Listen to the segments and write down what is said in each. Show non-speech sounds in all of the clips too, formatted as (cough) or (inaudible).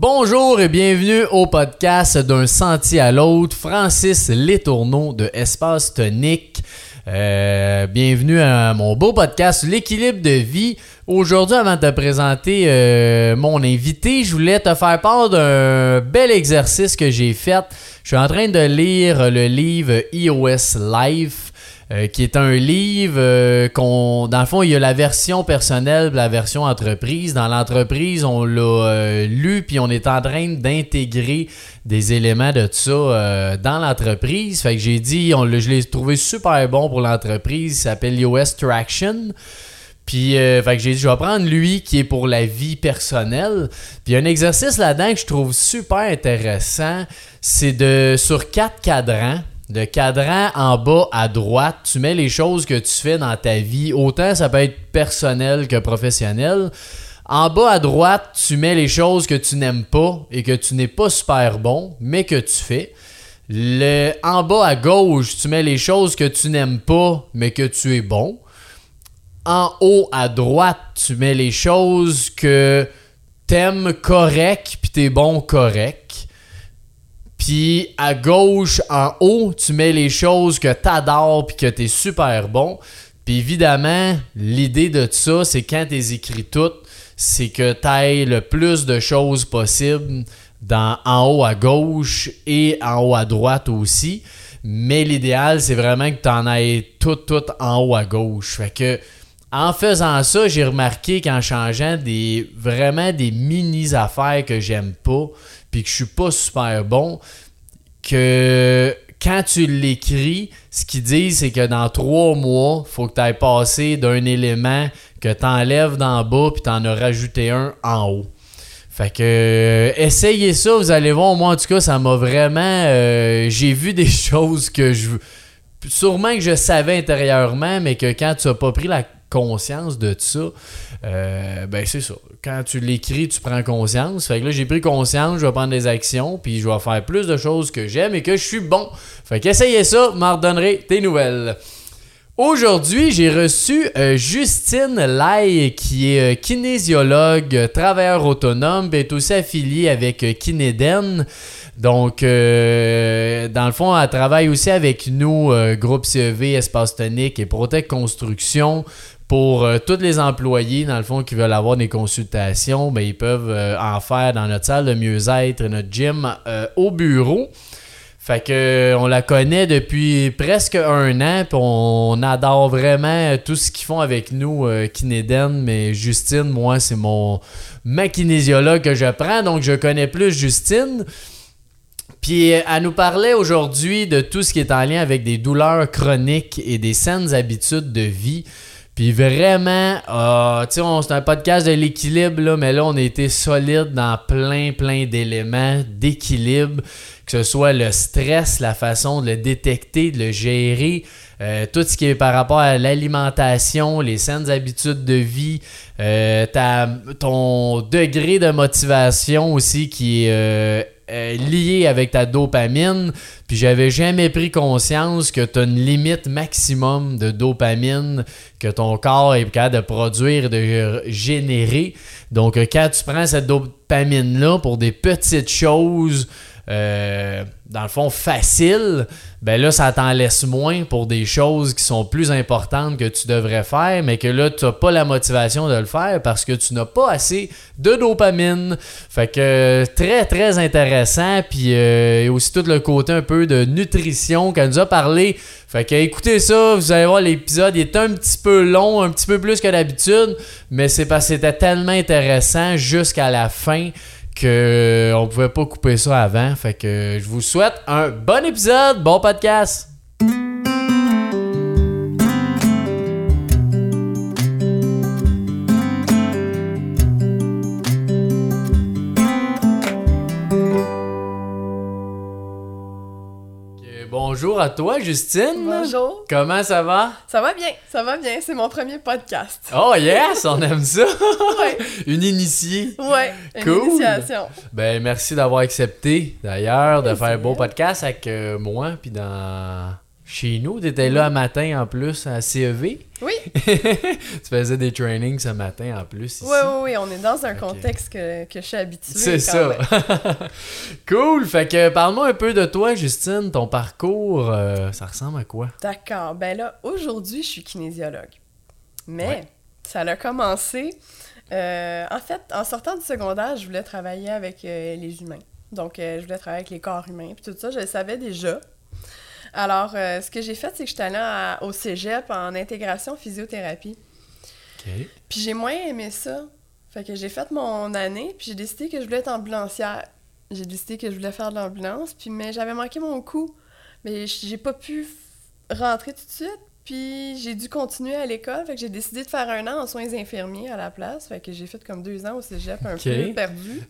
Bonjour et bienvenue au podcast d'un sentier à l'autre. Francis Letourneau de Espace Tonique. Euh, bienvenue à mon beau podcast L'équilibre de vie. Aujourd'hui, avant de te présenter euh, mon invité, je voulais te faire part d'un bel exercice que j'ai fait. Je suis en train de lire le livre iOS Life. Euh, qui est un livre euh, qu'on, dans le fond, il y a la version personnelle, la version entreprise. Dans l'entreprise, on l'a euh, lu, puis on est en train d'intégrer des éléments de ça dans l'entreprise. Fait que j'ai dit, je l'ai trouvé super bon pour l'entreprise. Il s'appelle iOS Traction. Puis, j'ai dit, je vais prendre lui qui est pour la vie personnelle. Puis, un exercice là-dedans que je trouve super intéressant, c'est de, sur quatre cadrans, de cadran en bas à droite, tu mets les choses que tu fais dans ta vie. Autant ça peut être personnel que professionnel. En bas à droite, tu mets les choses que tu n'aimes pas et que tu n'es pas super bon, mais que tu fais. En bas à gauche, tu mets les choses que tu n'aimes pas, mais que tu es bon. En haut à droite, tu mets les choses que t'aimes correct, puis t'es bon correct. Puis à gauche, en haut, tu mets les choses que t'adores puis que t'es super bon. Puis évidemment, l'idée de ça, c'est quand t'es écrit toutes, c'est que t'ailles le plus de choses possible dans, en haut à gauche et en haut à droite aussi. Mais l'idéal, c'est vraiment que t'en ailles tout, tout en haut à gauche. Fait que en faisant ça, j'ai remarqué qu'en changeant des vraiment des mini affaires que j'aime pas, puis que je suis pas super bon, que quand tu l'écris, ce qu'ils disent, c'est que dans trois mois, faut que tu ailles passer d'un élément que tu enlèves d'en bas, puis tu en as rajouté un en haut. Fait que euh, essayez ça, vous allez voir. Moi, en tout cas, ça m'a vraiment. Euh, j'ai vu des (laughs) choses que je. Sûrement que je savais intérieurement, mais que quand tu n'as pas pris la conscience de ça, euh, ben c'est ça. Quand tu l'écris, tu prends conscience. Fait que là, j'ai pris conscience, je vais prendre des actions, puis je vais faire plus de choses que j'aime et que je suis bon. Fait qu'essayez ça, m'en redonnerai tes nouvelles. Aujourd'hui, j'ai reçu euh, Justine Lai, qui est euh, kinésiologue, travailleur autonome, est aussi affiliée avec Kinéden. Donc, dans le fond, elle travaille aussi avec nous, Groupe CEV, Espace Tonique et Protect Construction, pour euh, tous les employés, dans le fond, qui veulent avoir des consultations, ben, ils peuvent euh, en faire dans notre salle de mieux-être, notre gym euh, au bureau. Fait que on la connaît depuis presque un an, puis on adore vraiment tout ce qu'ils font avec nous, Kinéden. Mais Justine, moi, c'est mon ma kinésiologue que je prends, donc je connais plus Justine. Puis elle nous parlait aujourd'hui de tout ce qui est en lien avec des douleurs chroniques et des saines habitudes de vie. Puis vraiment, euh, tu sais, c'est un podcast de l'équilibre, mais là, on a été solide dans plein, plein d'éléments d'équilibre, que ce soit le stress, la façon de le détecter, de le gérer, euh, tout ce qui est par rapport à l'alimentation, les saines habitudes de vie, euh, ton degré de motivation aussi qui est euh, lié avec ta dopamine. Puis j'avais jamais pris conscience que tu as une limite maximum de dopamine que ton corps est capable de produire et de générer. Donc euh, quand tu prends cette dopamine-là pour des petites choses, euh, dans le fond, facile, ben là, ça t'en laisse moins pour des choses qui sont plus importantes que tu devrais faire, mais que là, tu n'as pas la motivation de le faire parce que tu n'as pas assez de dopamine. Fait que très, très intéressant. Puis euh, aussi tout le côté un peu de nutrition qu'elle nous a parlé. Fait que écoutez ça, vous allez voir, l'épisode est un petit peu long, un petit peu plus que d'habitude, mais c'est parce que c'était tellement intéressant jusqu'à la fin qu'on on pouvait pas couper ça avant. Fait que je vous souhaite un bon épisode, bon podcast. Bonjour à toi, Justine. Bonjour. Comment ça va? Ça va bien, ça va bien. C'est mon premier podcast. Oh yes, on aime ça. (laughs) ouais. Une initiée. Ouais, une initiation. Ben merci d'avoir accepté d'ailleurs de faire un beau podcast avec euh, moi puis dans chez nous. Tu étais là un matin en plus à CEV. Oui. (laughs) tu faisais des trainings ce matin en plus. Ici. Oui, oui, oui. On est dans un contexte que, que je suis habituée. C'est ça. (laughs) cool. Fait que parle-moi un peu de toi, Justine. Ton parcours, euh, ça ressemble à quoi? D'accord. Ben là, aujourd'hui, je suis kinésiologue. Mais ça a commencé. Euh, en fait, en sortant du secondaire, je voulais travailler avec euh, les humains. Donc, je voulais travailler avec les corps humains. Puis tout ça, je le savais déjà. Alors, euh, ce que j'ai fait, c'est que j'étais allée au cégep en intégration physiothérapie. Puis j'ai moins aimé ça. Fait que j'ai fait mon année, puis j'ai décidé que je voulais être ambulancière. J'ai décidé que je voulais faire de l'ambulance, puis mais j'avais manqué mon coup. Mais j'ai pas pu rentrer tout de suite, puis j'ai dû continuer à l'école. Fait que j'ai décidé de faire un an en soins infirmiers à la place. Fait que j'ai fait comme deux ans au cégep, un peu perdu.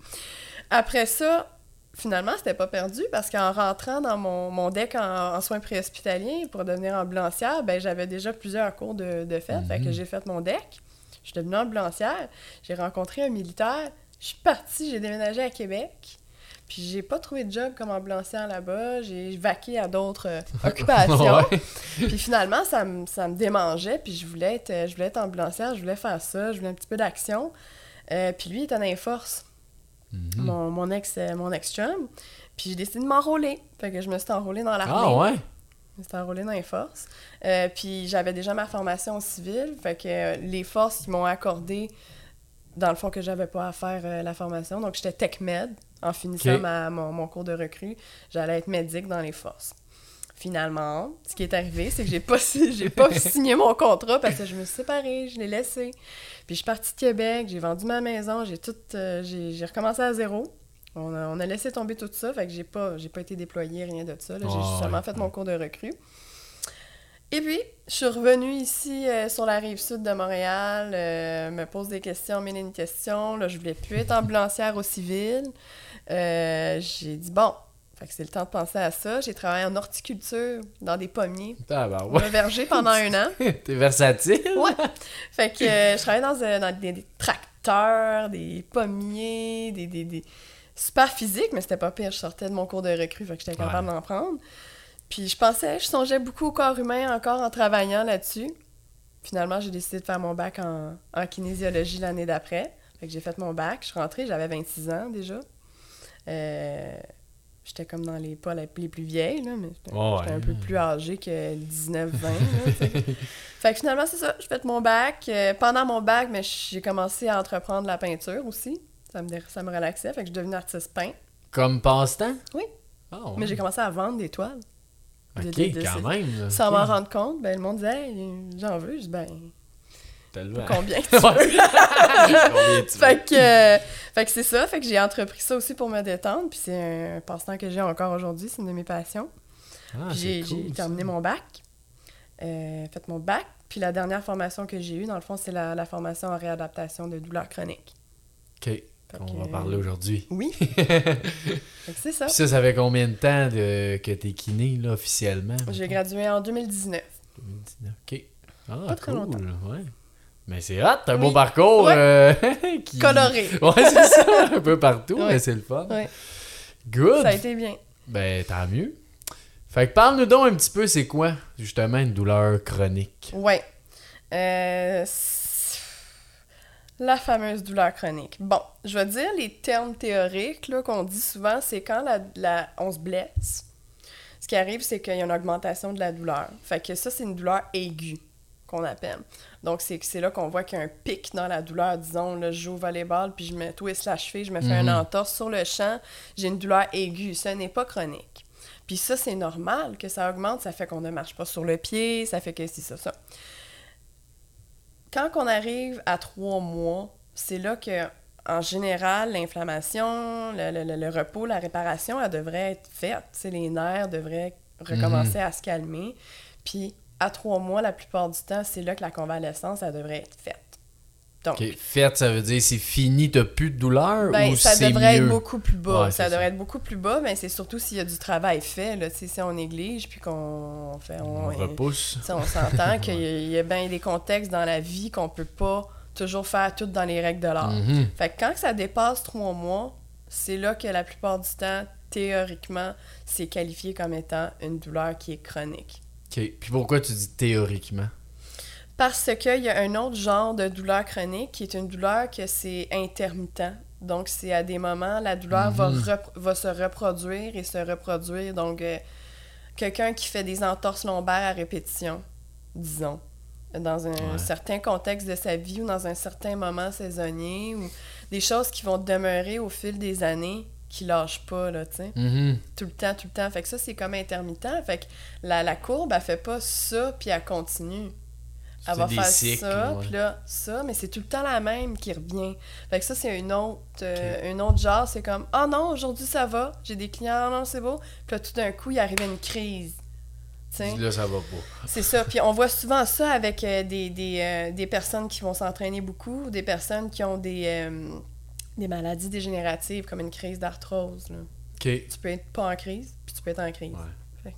Après ça, finalement, c'était pas perdu parce qu'en rentrant dans mon, mon deck en, soins préhospitaliers pour devenir ambulancière, ben j'avais déjà plusieurs cours de, de fait. Fait que mhm. j'ai fait mon deck. Je suis devenue ambulancière. J'ai rencontré un militaire. Je suis partie, j'ai déménagé à Québec. Puis j'ai pas trouvé de job comme ambulancière là-bas. J'ai vaqué à d'autres euh, (laughs) occupations. Puis finalement, ça me, ça me démangeait. Puis je voulais, être, je voulais être ambulancière, je voulais faire ça, je voulais un petit peu d'action. Euh, puis lui, il était dans les forces. Mhm. mon, mon, ex, euh, mon ex-chum. Puis j'ai décidé de m'enrôler. Fait que je me suis enrôlée dans l'armée. Ah ouais? Je me suis enrôlée dans les forces. Euh, puis j'avais déjà ma formation civile. Fait que euh, les forces, ils m'ont accordé, dans le fond, que j'avais pas à faire la formation. Donc j'étais tech med en finissant mon, mon, cours de recrue. J'allais être médic dans les forces. Finalement, ce qui est arrivé, c'est que j'ai pas, (laughs) j'ai pas signé mon contrat parce que je me suis séparée, je l'ai laissé. Puis je suis partie de Québec, j'ai vendu ma maison, j'ai tout, euh, j'ai recommencé à zéro. On a, laissé tomber tout ça, fait que j'ai pas, j'ai pas été déployée, rien de ça. J'ai ah, seulement fait mon cours de recrue. Et puis, je suis revenue ici euh, sur la rive sud de Montréal, euh, me pose des questions, mille une question. Là, je voulais plus être ambulancière au civil. j'ai dit, bon, fait que c'est le temps de penser à ça. J'ai travaillé en horticulture dans des pommiers. Ah ben ouais. verger pendant un an. (laughs) T'es versatile. Ouais. Fait que euh, je travaillais dans, euh, des, tracteurs, des pommiers, des, des, super physiques, mais c'était pas pire. Je sortais de mon cours de recrue, fait que j'étais capable d'en prendre. Puis je pensais, je songeais beaucoup au corps humain encore en travaillant là-dessus. Finalement, j'ai décidé de faire mon bac en, en kinésiologie l'année d'après. Fait que j'ai fait mon bac. Je suis rentrée, j'avais 26 ans déjà. Euh, J'étais comme dans les pas les plus vieilles, là, mais j'étais un peu plus âgée que 19-20. (laughs) fait que finalement, c'est ça. Je fais mon bac. Euh, pendant mon bac, mais j'ai commencé à entreprendre la peinture aussi. Ça me, ça me relaxait. Fait que je suis devenue artiste peint. Comme passe-temps? Oui. Ah, mais j'ai commencé à vendre des toiles. OK, quand même. Sans m'en rendre compte, ben, le monde disait j'en veux. Je dis ben (laughs) Combien tu veux? fait que, fait que c'est ça. Fait que j'ai entrepris ça aussi pour me détendre. Puis c'est un passe-temps que j'ai encore aujourd'hui. C'est une de mes passions. Ah, j'ai terminé mon bac. Euh, fait mon bac. Puis la dernière formation que j'ai eue, dans le fond, c'est la, formation en réadaptation de douleurs chroniques. OK. On va parler aujourd'hui. Oui. (laughs) c'est ça. Puis ça, ça fait combien de temps de, que tu es kiné, là, officiellement? J'ai gradué en 2019. 2019, OK. Ah, Pas très longtemps. Ouais. Mais c'est hot, t'as un beau parcours euh, (laughs) coloré. (laughs) Ouais, c'est ça, un peu partout, mais c'est le fun. Good. Ça a été bien. Ben, tant mieux. Fait que parle-nous donc un petit peu, c'est quoi, justement, une douleur chronique? Ouais. Euh, la fameuse douleur chronique. Bon, je vais dire les termes théoriques qu'on dit souvent, c'est quand la, la, on se blesse. Ce qui arrive, c'est qu'il y a une augmentation de la douleur. Fait que ça, c'est une douleur aiguë qu'on appelle. Donc, c'est là qu'on voit qu'il y a un pic dans la douleur. Disons, là, je joue au volleyball, puis je me twist la cheville, je me fais un mhm. entorse sur le champ, j'ai une douleur aiguë. Ce n'est pas chronique. Puis ça, c'est normal que ça augmente. Ça fait qu'on ne marche pas sur le pied, ça fait que c'est ça, ça. Quand on arrive à trois mois, c'est là que, en général, l'inflammation, le, repos, la réparation, elle devrait être faite. les nerfs devraient recommencer mhm. à se calmer. Puis à trois mois, la plupart du temps, c'est là que la convalescence, elle devrait être faite. Donc, faite, ça veut dire c'est fini, t'as plus de douleur ben, ou ça devrait être beaucoup plus bas. ça devrait être beaucoup plus bas, mais c'est surtout s'il y a du travail fait. Là, si on néglige puis qu'on fait. On, repousse. On s'entend (laughs) qu'il y, a bien des contextes dans la vie qu'on peut pas toujours faire tout dans les règles de l'art. Mm-hmm. Fait que quand ça dépasse trois mois, c'est là que la plupart du temps, théoriquement, c'est qualifié comme étant une douleur qui est chronique. OK. Puis pourquoi tu dis théoriquement? Parce qu'il y a un autre genre de douleur chronique qui est une douleur que c'est intermittent. Donc, c'est à des moments, la douleur va, Mhm. va se reproduire et se reproduire. Donc, euh, quelqu'un qui fait des entorses lombaires à répétition, disons, dans un Ouais. certain contexte de sa vie ou dans un certain moment saisonnier, ou des choses qui vont demeurer au fil des années, qui lâchent pas, là, tu sais Mhm. tout le temps, tout le temps. Fait que ça, c'est comme intermittent. Fait que la, la courbe, elle fait pas ça, puis elle continue. Elle va faire cycles, ça, puis là, ça, mais c'est tout le temps la même qui revient. Fait que ça, c'est une autre, euh, une autre genre. C'est comme, oh non, aujourd'hui, ça va. J'ai des clients, oh non, c'est beau. Puis là, tout d'un coup, il arrive une crise. Tu sais? Là, ça va pas. C'est ça. Puis on voit souvent ça avec euh, des, des, euh, des personnes qui vont s'entraîner beaucoup, ou des personnes qui ont des, des maladies dégénératives, comme une crise d'arthrose. là. Tu peux être pas en crise, puis tu peux être en crise. Ouais. Fait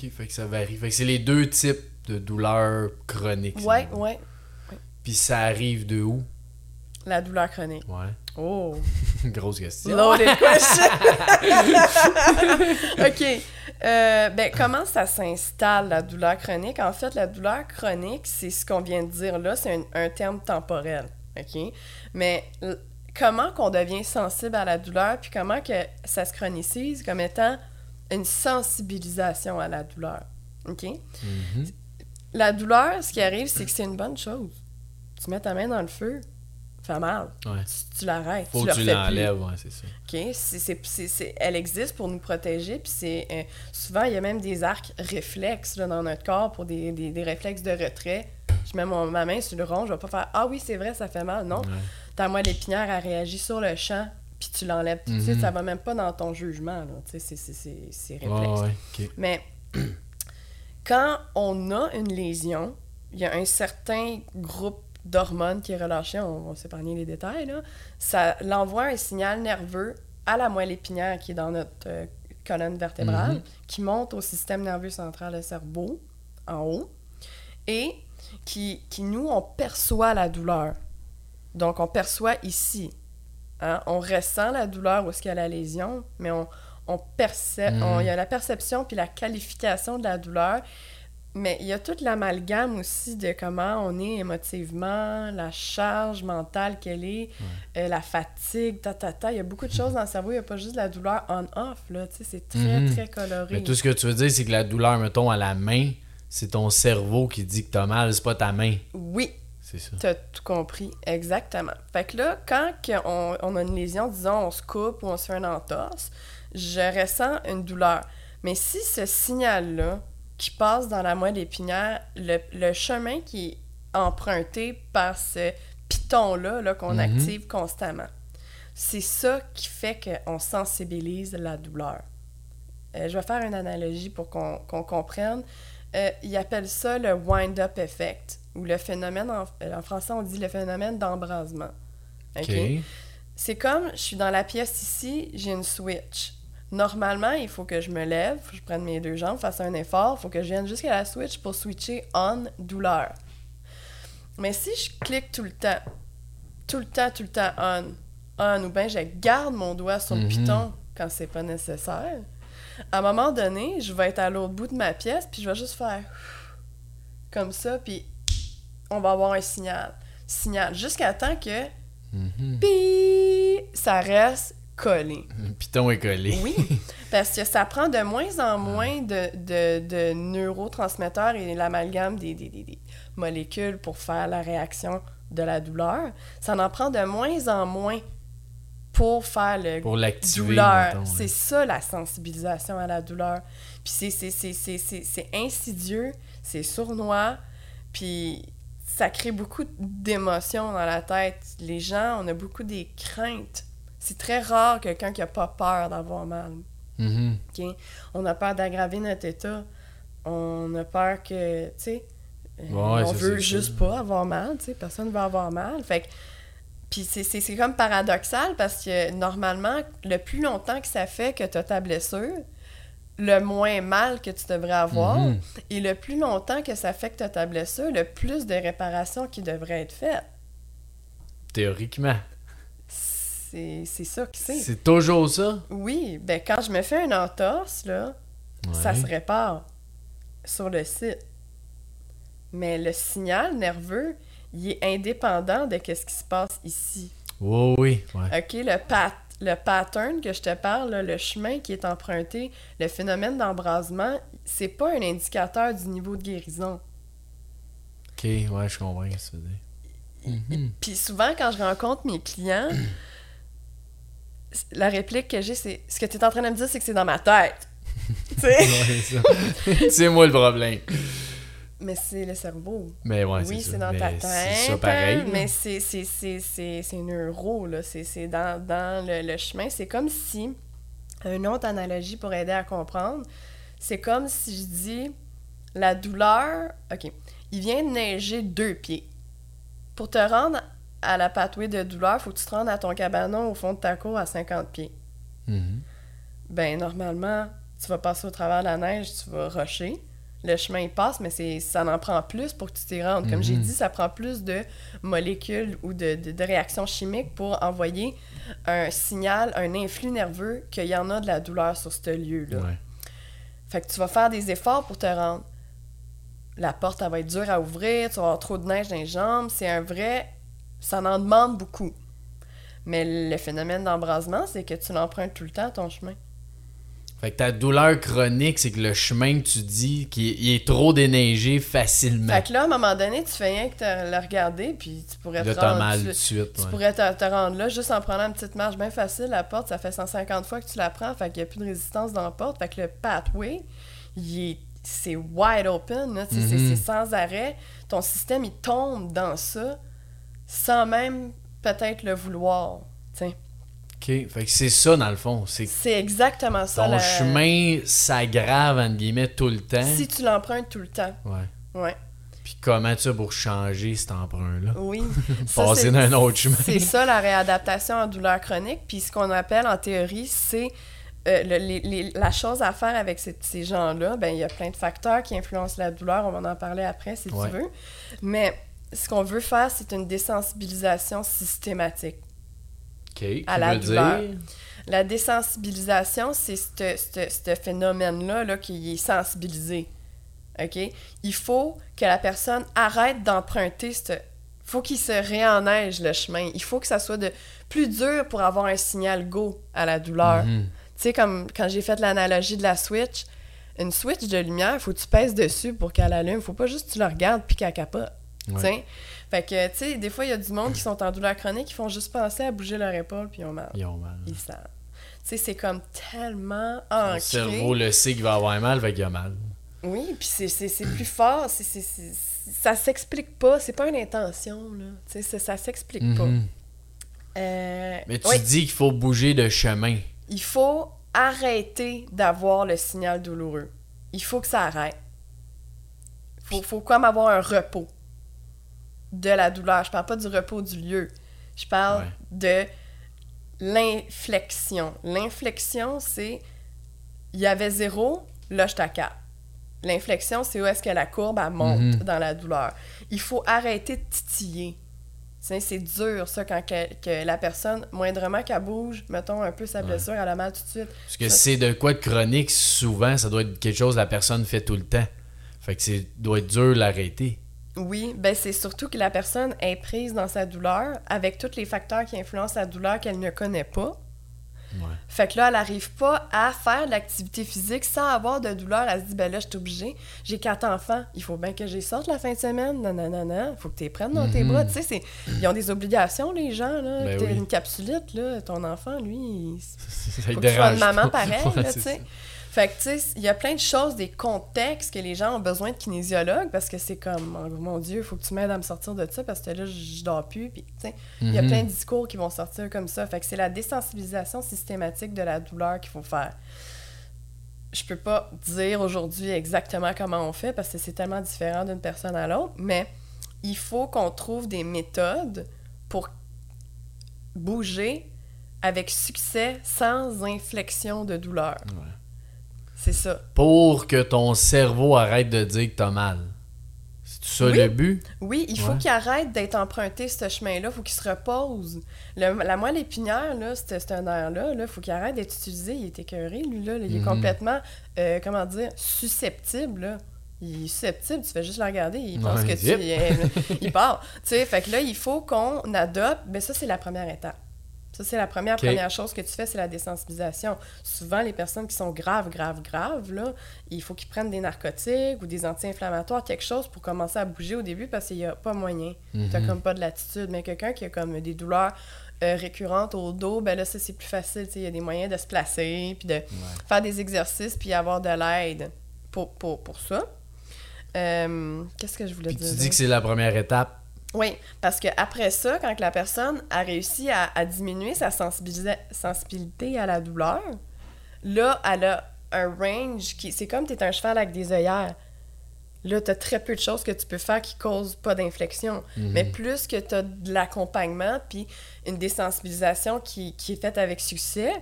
que, fait que ça varie. Fait que c'est les deux types de douleurs chroniques. ouais, ouais. Puis ça arrive de où? La douleur chronique. Ouais. Oh! (laughs) Grosse question. Loaded (laughs) question! (laughs) OK. Euh, ben, comment ça s'installe, la douleur chronique? En fait, la douleur chronique, c'est ce qu'on vient de dire là, c'est un, un terme temporel. OK? Mais comment qu'on devient sensible à la douleur, puis comment que ça se chronicise comme étant une sensibilisation à la douleur. OK? Mhm. La douleur, ce qui arrive, c'est que c'est une bonne chose. Tu mets ta main dans le feu, ça fait mal. Ouais. Tu, tu l'arrêtes. Faut tu que tu l'enlèves, ouais, c'est ça. OK? Elle existe pour nous protéger, puis c'est... euh, souvent, il y a même des arcs réflexes là, dans notre corps pour des, des- des réflexes de retrait. Je mets mon- ma main sur le rond, je vais pas faire « Ah oui, c'est vrai, ça fait mal. » Non. Ouais. Ta moelle épinière, elle réagit sur le champ, puis tu l'enlèves tout de Mhm. suite. Ça va même pas dans ton jugement, là. Tu sais, c'est- c'est- c'est c'est Ouais, réflexe. ouais, ok. Mais (clears throat) quand on a une lésion, il y a un certain groupe d'hormones qui est relâché, on va s'épargner les détails, là. ça l'envoie un signal nerveux à la moelle épinière qui est dans notre euh, colonne vertébrale, Mhm. qui monte au système nerveux central, le cerveau, en haut, et qui, qui, nous, on perçoit la douleur. Donc, on perçoit ici. hein. On ressent la douleur où est-ce qu'il y a la lésion, mais on, on il y a la perception puis la qualification de la douleur, mais il y a toute l'amalgame aussi de comment on est émotivement, la charge mentale qu'elle est, euh, la fatigue, ta, ta, ta. Il y a beaucoup de choses dans le cerveau, il n'y a pas juste la douleur on-off, là, tu sais, c'est très, Mhm. très coloré. Mais tout ce que tu veux dire, c'est que la douleur, mettons, à la main, c'est ton cerveau qui dit que t'as mal, c'est pas ta main. Oui, C'est ça. T'as tout compris, exactement. Fait que là, quand on, on a une lésion, disons, on se coupe ou on se fait un entorse, je ressens une douleur. Mais si ce signal-là, qui passe dans la moelle épinière, le, le chemin qui est emprunté par ce piton-là là, qu'on Mhm. active constamment, c'est ça qui fait qu'on sensibilise la douleur. Euh, je vais faire une analogie pour qu'on qu'on comprenne. Euh, ils appellent ça le wind-up effect, ou le phénomène, en, euh, en français on dit le phénomène d'embrasement. OK? C'est comme, je suis dans la pièce ici, j'ai une switch. Normalement, il faut que je me lève, faut que je prenne mes deux jambes, fasse un effort, il faut que je vienne jusqu'à la switch pour switcher on douleur. Mais si je clique tout le temps, tout le temps, tout le temps on, on, ou bien je garde mon doigt sur le Mhm. piton quand c'est pas nécessaire, à un moment donné, je vais être à l'autre bout de ma pièce, puis je vais juste faire comme ça, puis on va avoir un signal. Signal. Jusqu'à temps que puis ça reste collé. Le piton est collé. Oui, (laughs) parce que ça prend de moins en moins de, de, de neurotransmetteurs et l'amalgame des, des, des- des molécules pour faire la réaction de la douleur. Ça en prend de moins en moins pour faire le Pour l'activer. douleur. C'est ça la sensibilisation à la douleur. Puis c'est- c'est- c'est c'est- c'est- c'est insidieux, c'est sournois, puis ça crée beaucoup d'émotions dans la tête. Les gens, on a beaucoup des craintes. C'est très rare quelqu'un qui a pas peur d'avoir mal. Mhm. ok? On a peur d'aggraver notre état. On a peur que, tu sais, euh, Ouais, on veut juste pas avoir mal, tu sais, personne veut avoir mal. Fait que, puis c'est comme paradoxal parce que normalement, le plus longtemps que ça fait que tu as ta blessure, le moins mal que tu devrais avoir, Mhm. et le plus longtemps que ça as ta blessure, le plus de réparations qui devraient être faites. Théoriquement. C'est ça que c'est. C'est toujours ça? Oui, ben quand je me fais une entorse, là, ça se répare. sur le site. Mais le signal nerveux, il est indépendant de ce qui se passe ici. Oui, oui. Ouais. OK, le, pat le pattern que je te parle, là, le chemin qui est emprunté, le phénomène d'embrasement, c'est pas un indicateur du niveau de guérison. Ok, ouais, je comprends ce que tu veux dire. Mhm. Puis souvent, quand je rencontre mes clients, la réplique que j'ai, c'est ce que tu es en train de me dire, c'est que c'est dans ma tête. (laughs) (laughs) c'est moi le problème. Mais c'est le cerveau. Mais ouais, oui, c'est dans ta tête. C'est ça pareil. là. Mais c'est neuro, là. C'est dans, dans le, le chemin. C'est comme si, une autre analogie pour aider à comprendre, c'est comme si je dis, la douleur, OK, il vient de neiger deux pieds. Pour te rendre à la pathway de douleur, faut que tu te rendes à ton cabanon au fond de ta cour à 50 pieds. Mhm. Ben, normalement, tu vas passer au travers de la neige, tu vas rusher. Le chemin il passe, mais c'est ça en prend plus pour que tu t'y rendes. Comme j'ai Mhm. dit, ça prend plus de molécules ou de, de- de réactions chimiques pour envoyer un signal, un influx nerveux qu'il y en a de la douleur sur ce lieu-là. Ouais. Fait que tu vas faire des efforts pour te rendre. La porte, elle va être dure à ouvrir, tu vas avoir trop de neige dans les jambes. C'est un vrai. Ça en demande beaucoup. Mais le phénomène d'embrasement, c'est que tu l'empruntes tout le temps, ton chemin. Fait que ta douleur chronique, c'est que le chemin que tu dis, qu'il est- trop déneigé facilement. Fait que là, à un moment donné, tu fais rien que te le regarder, puis tu pourrais Là, te rendre. mal tu- de suite. Tu ouais. pourrais te, te rendre là juste en prenant une petite marche bien facile. La porte, ça fait 150 fois que tu la prends, fait qu'il n'y a plus de résistance dans la porte. Fait que le pathway, c'est wide open, sais, c'est- sans arrêt. Ton système, il tombe dans ça sans même peut-être le vouloir. tu sais. Ok, fait que c'est ça dans le fond. C'est exactement ça. ton la- chemin s'aggrave, entre guillemets, tout le temps. Si tu l'empruntes tout le temps. Ouais. Ouais. Puis comment tu as pour changer cet emprunt-là? Oui. (laughs) Passer dans un autre chemin. C'est ça la réadaptation en douleur chronique. Puis ce qu'on appelle en théorie, c'est euh, le- les- les- la chose à faire avec ces, ces gens-là. Ben il y a plein de facteurs qui influencent la douleur. On va en parler après si Ouais. tu veux. Mais ce qu'on veut faire, c'est une désensibilisation systématique. À la douleur. dire- La désensibilisation, c'est ce- phénomène-là là, qui est sensibilisé. OK? Il faut que la personne arrête d'emprunter ce... faut qu'il se réenneige le chemin. Il faut que ça soit de plus dur pour avoir un signal go à la douleur. Mhm. Tu sais, comme quand j'ai fait l'analogie de la switch, une switch de lumière, faut que tu pèses dessus pour qu'elle allume. Faut pas juste que tu la regardes puis qu'elle capote. Ouais. Fait que, tu sais, des fois, il y a du monde qui sont en douleur chronique, qui font juste penser à bouger leur épaule puis ils ont mal. Ils ont mal. Ils savent. Tu sais, c'est comme tellement ancré. cerveau le sait qu'il va avoir mal, fait qu'il a mal. Oui, puis c'est- plus fort. c'est- c'est- ça s'explique pas. C'est pas une intention, là. Tu sais, ça, s'explique Mhm. pas. Euh, Mais tu oui, dis qu'il faut bouger de chemin. il faut arrêter d'avoir le signal douloureux. Il faut que ça arrête. Faut, faut comme avoir un repos de la douleur. Je parle pas du repos du lieu. Je parle Ouais. de l'inflexion. L'inflexion, c'est il y avait zéro, là je t'accapte. L'inflexion, c'est où est-ce que la courbe elle monte Mhm. dans la douleur. Il faut arrêter de titiller. C'est dur, ça, quand que, que la personne, moindrement qu'elle bouge, mettons un peu sa Ouais. blessure, elle a mal tout de suite. Parce que c'est de quoi de chronique, souvent, ça doit être quelque chose que la personne fait tout le temps. Fait que c'est doit être dur de l'arrêter. Oui, ben c'est surtout que la personne est prise dans sa douleur avec tous les facteurs qui influencent la douleur qu'elle ne connaît pas. Ouais. Fait que là, elle n'arrive pas à faire de l'activité physique sans avoir de douleur. Elle se dit, ben là, je suis obligée. J'ai quatre enfants. Il faut bien que j'y sorte la fin de semaine. Non, non, non, non. Faut que tu les prennes dans tes Mhm. bras. Tu sais, ils ont des obligations, les gens. Là. Ben oui. une capsulite, là. Ton enfant, lui, il... Ça faut que tu sois dérange une maman pareil, (laughs) Ouais, là, c'est tu sais. Fait que, tu sais, il y a plein de choses, des contextes que les gens ont besoin de kinésiologues parce que c'est comme, oh, mon Dieu, il faut que tu m'aides à me sortir de ça parce que là, je dors plus. Puis, tu sais, il y a Mhm. plein de discours qui vont sortir comme ça. Fait que c'est la désensibilisation systématique de la douleur qu'il faut faire. Je peux pas dire aujourd'hui exactement comment on fait parce que c'est tellement différent d'une personne à l'autre, mais il faut qu'on trouve des méthodes pour bouger avec succès sans inflexion de douleur. Ouais. C'est ça. Pour que ton cerveau arrête de dire que t'as mal. C'est ça Oui. le but? Oui, il faut Ouais. qu'il arrête d'être emprunté ce chemin-là. Il faut qu'il se repose. Le- la moelle épinière, là, c'est un nerf-là. Il faut qu'il arrête d'être utilisé. Il est écœuré, lui. Là. Il est Mhm. complètement, euh, comment dire, susceptible. là. il est susceptible, tu fais juste le regarder, il pense Ouais, que zip. tu... Il, il part. (laughs) Tu sais, fait que là, il faut qu'on adopte, mais ça, c'est la première étape. Ça, c'est la première, première chose que tu fais, c'est la désensibilisation. Souvent, les personnes qui sont graves, graves, graves, là, il faut qu'ils prennent des narcotiques ou des anti-inflammatoires, quelque chose pour commencer à bouger au début parce qu'il n'y a pas moyen. T'as Mhm. comme pas de latitude. Mais quelqu'un qui a comme des douleurs euh, récurrentes au dos, ben là, ça, c'est plus facile. tu Il y a des moyens de se placer, puis de faire des exercices, puis avoir de l'aide pour, pour, pour ça. Euh, Qu'est-ce que je voulais Puis dire? tu dis que c'est la première étape. Oui, parce que après ça, quand la personne a réussi à, à diminuer sa sensibilité à la douleur, là, elle a un range qui. C'est comme tu es un cheval avec des œillères. Là, tu as très peu de choses que tu peux faire qui causent pas d'inflexion. Mais plus que tu as de l'accompagnement, puis une désensibilisation qui, qui est faite avec succès,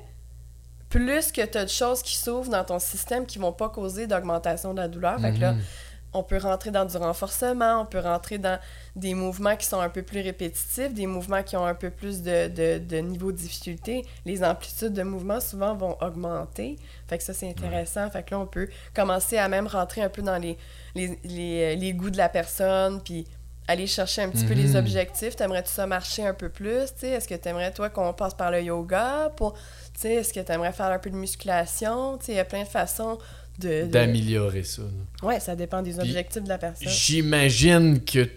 plus que tu as de choses qui s'ouvrent dans ton système qui vont pas causer d'augmentation de la douleur. Fait que là, on peut rentrer dans du renforcement, on peut rentrer dans des mouvements qui sont un peu plus répétitifs, des mouvements qui ont un peu plus de, de, de niveau de difficulté. Les amplitudes de mouvement souvent vont augmenter. Fait que ça, c'est intéressant. Fait que là, on peut commencer à même rentrer un peu dans les, les, les, les goûts de la personne, puis aller chercher un petit peu les Mhm. objectifs. T'aimerais-tu ça marcher un peu plus? Est-ce que t'aimerais, toi, qu'on passe par le yoga? Pour, est-ce que t'aimerais faire un peu de musculation? Il y a plein de façons de- D'améliorer ça. là. Ouais, ça dépend des Puis, objectifs de la personne. J'imagine que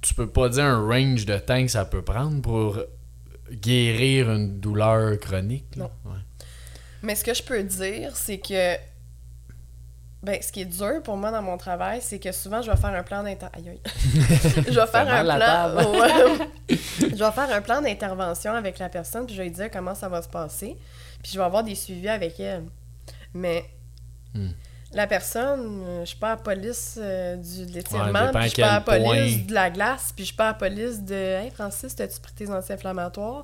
tu peux pas dire un range de temps que ça peut prendre pour guérir une douleur chronique. là. Non. Ouais. Mais ce que je peux dire, c'est que. Ben, ce qui est dur pour moi dans mon travail, c'est que souvent, je vais faire un plan d'intervention. (laughs) je vais faire un plan. (laughs) (laughs) Je vais faire un plan d'intervention avec la personne, puis je vais lui dire comment ça va se passer. Puis je vais avoir des suivis avec elle. Mais. Hmm. La personne, euh, je suis pas à la police euh, du, de Ouais, l'étirement, dépend puis je suis pas à la police point. de la glace, puis je suis pas à la police de Hey Francis, t'as-tu pris tes anti-inflammatoires?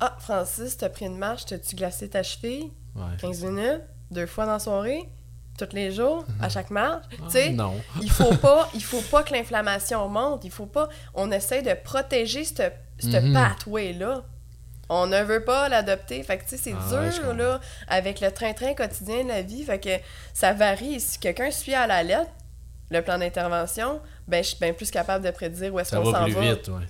Ah, Francis, t'as pris une marche, t'as-tu glacé ta cheville? Ouais. 15 minutes, deux fois dans la soirée, tous les jours, à chaque marche. Ah, tu sais, il faut (laughs) pas, il faut pas que l'inflammation monte. Il faut pas. On essaie de protéger ce Mhm. pathway-là. On ne veut pas l'adopter. Fait que, tu sais, c'est Ah dur, là, avec le train-train quotidien de la vie. Fait que ça varie. Si quelqu'un suit à la lettre le plan d'intervention, ben, je suis bien plus capable de prédire où est-ce qu'on va s'en plus va. vite, ouais.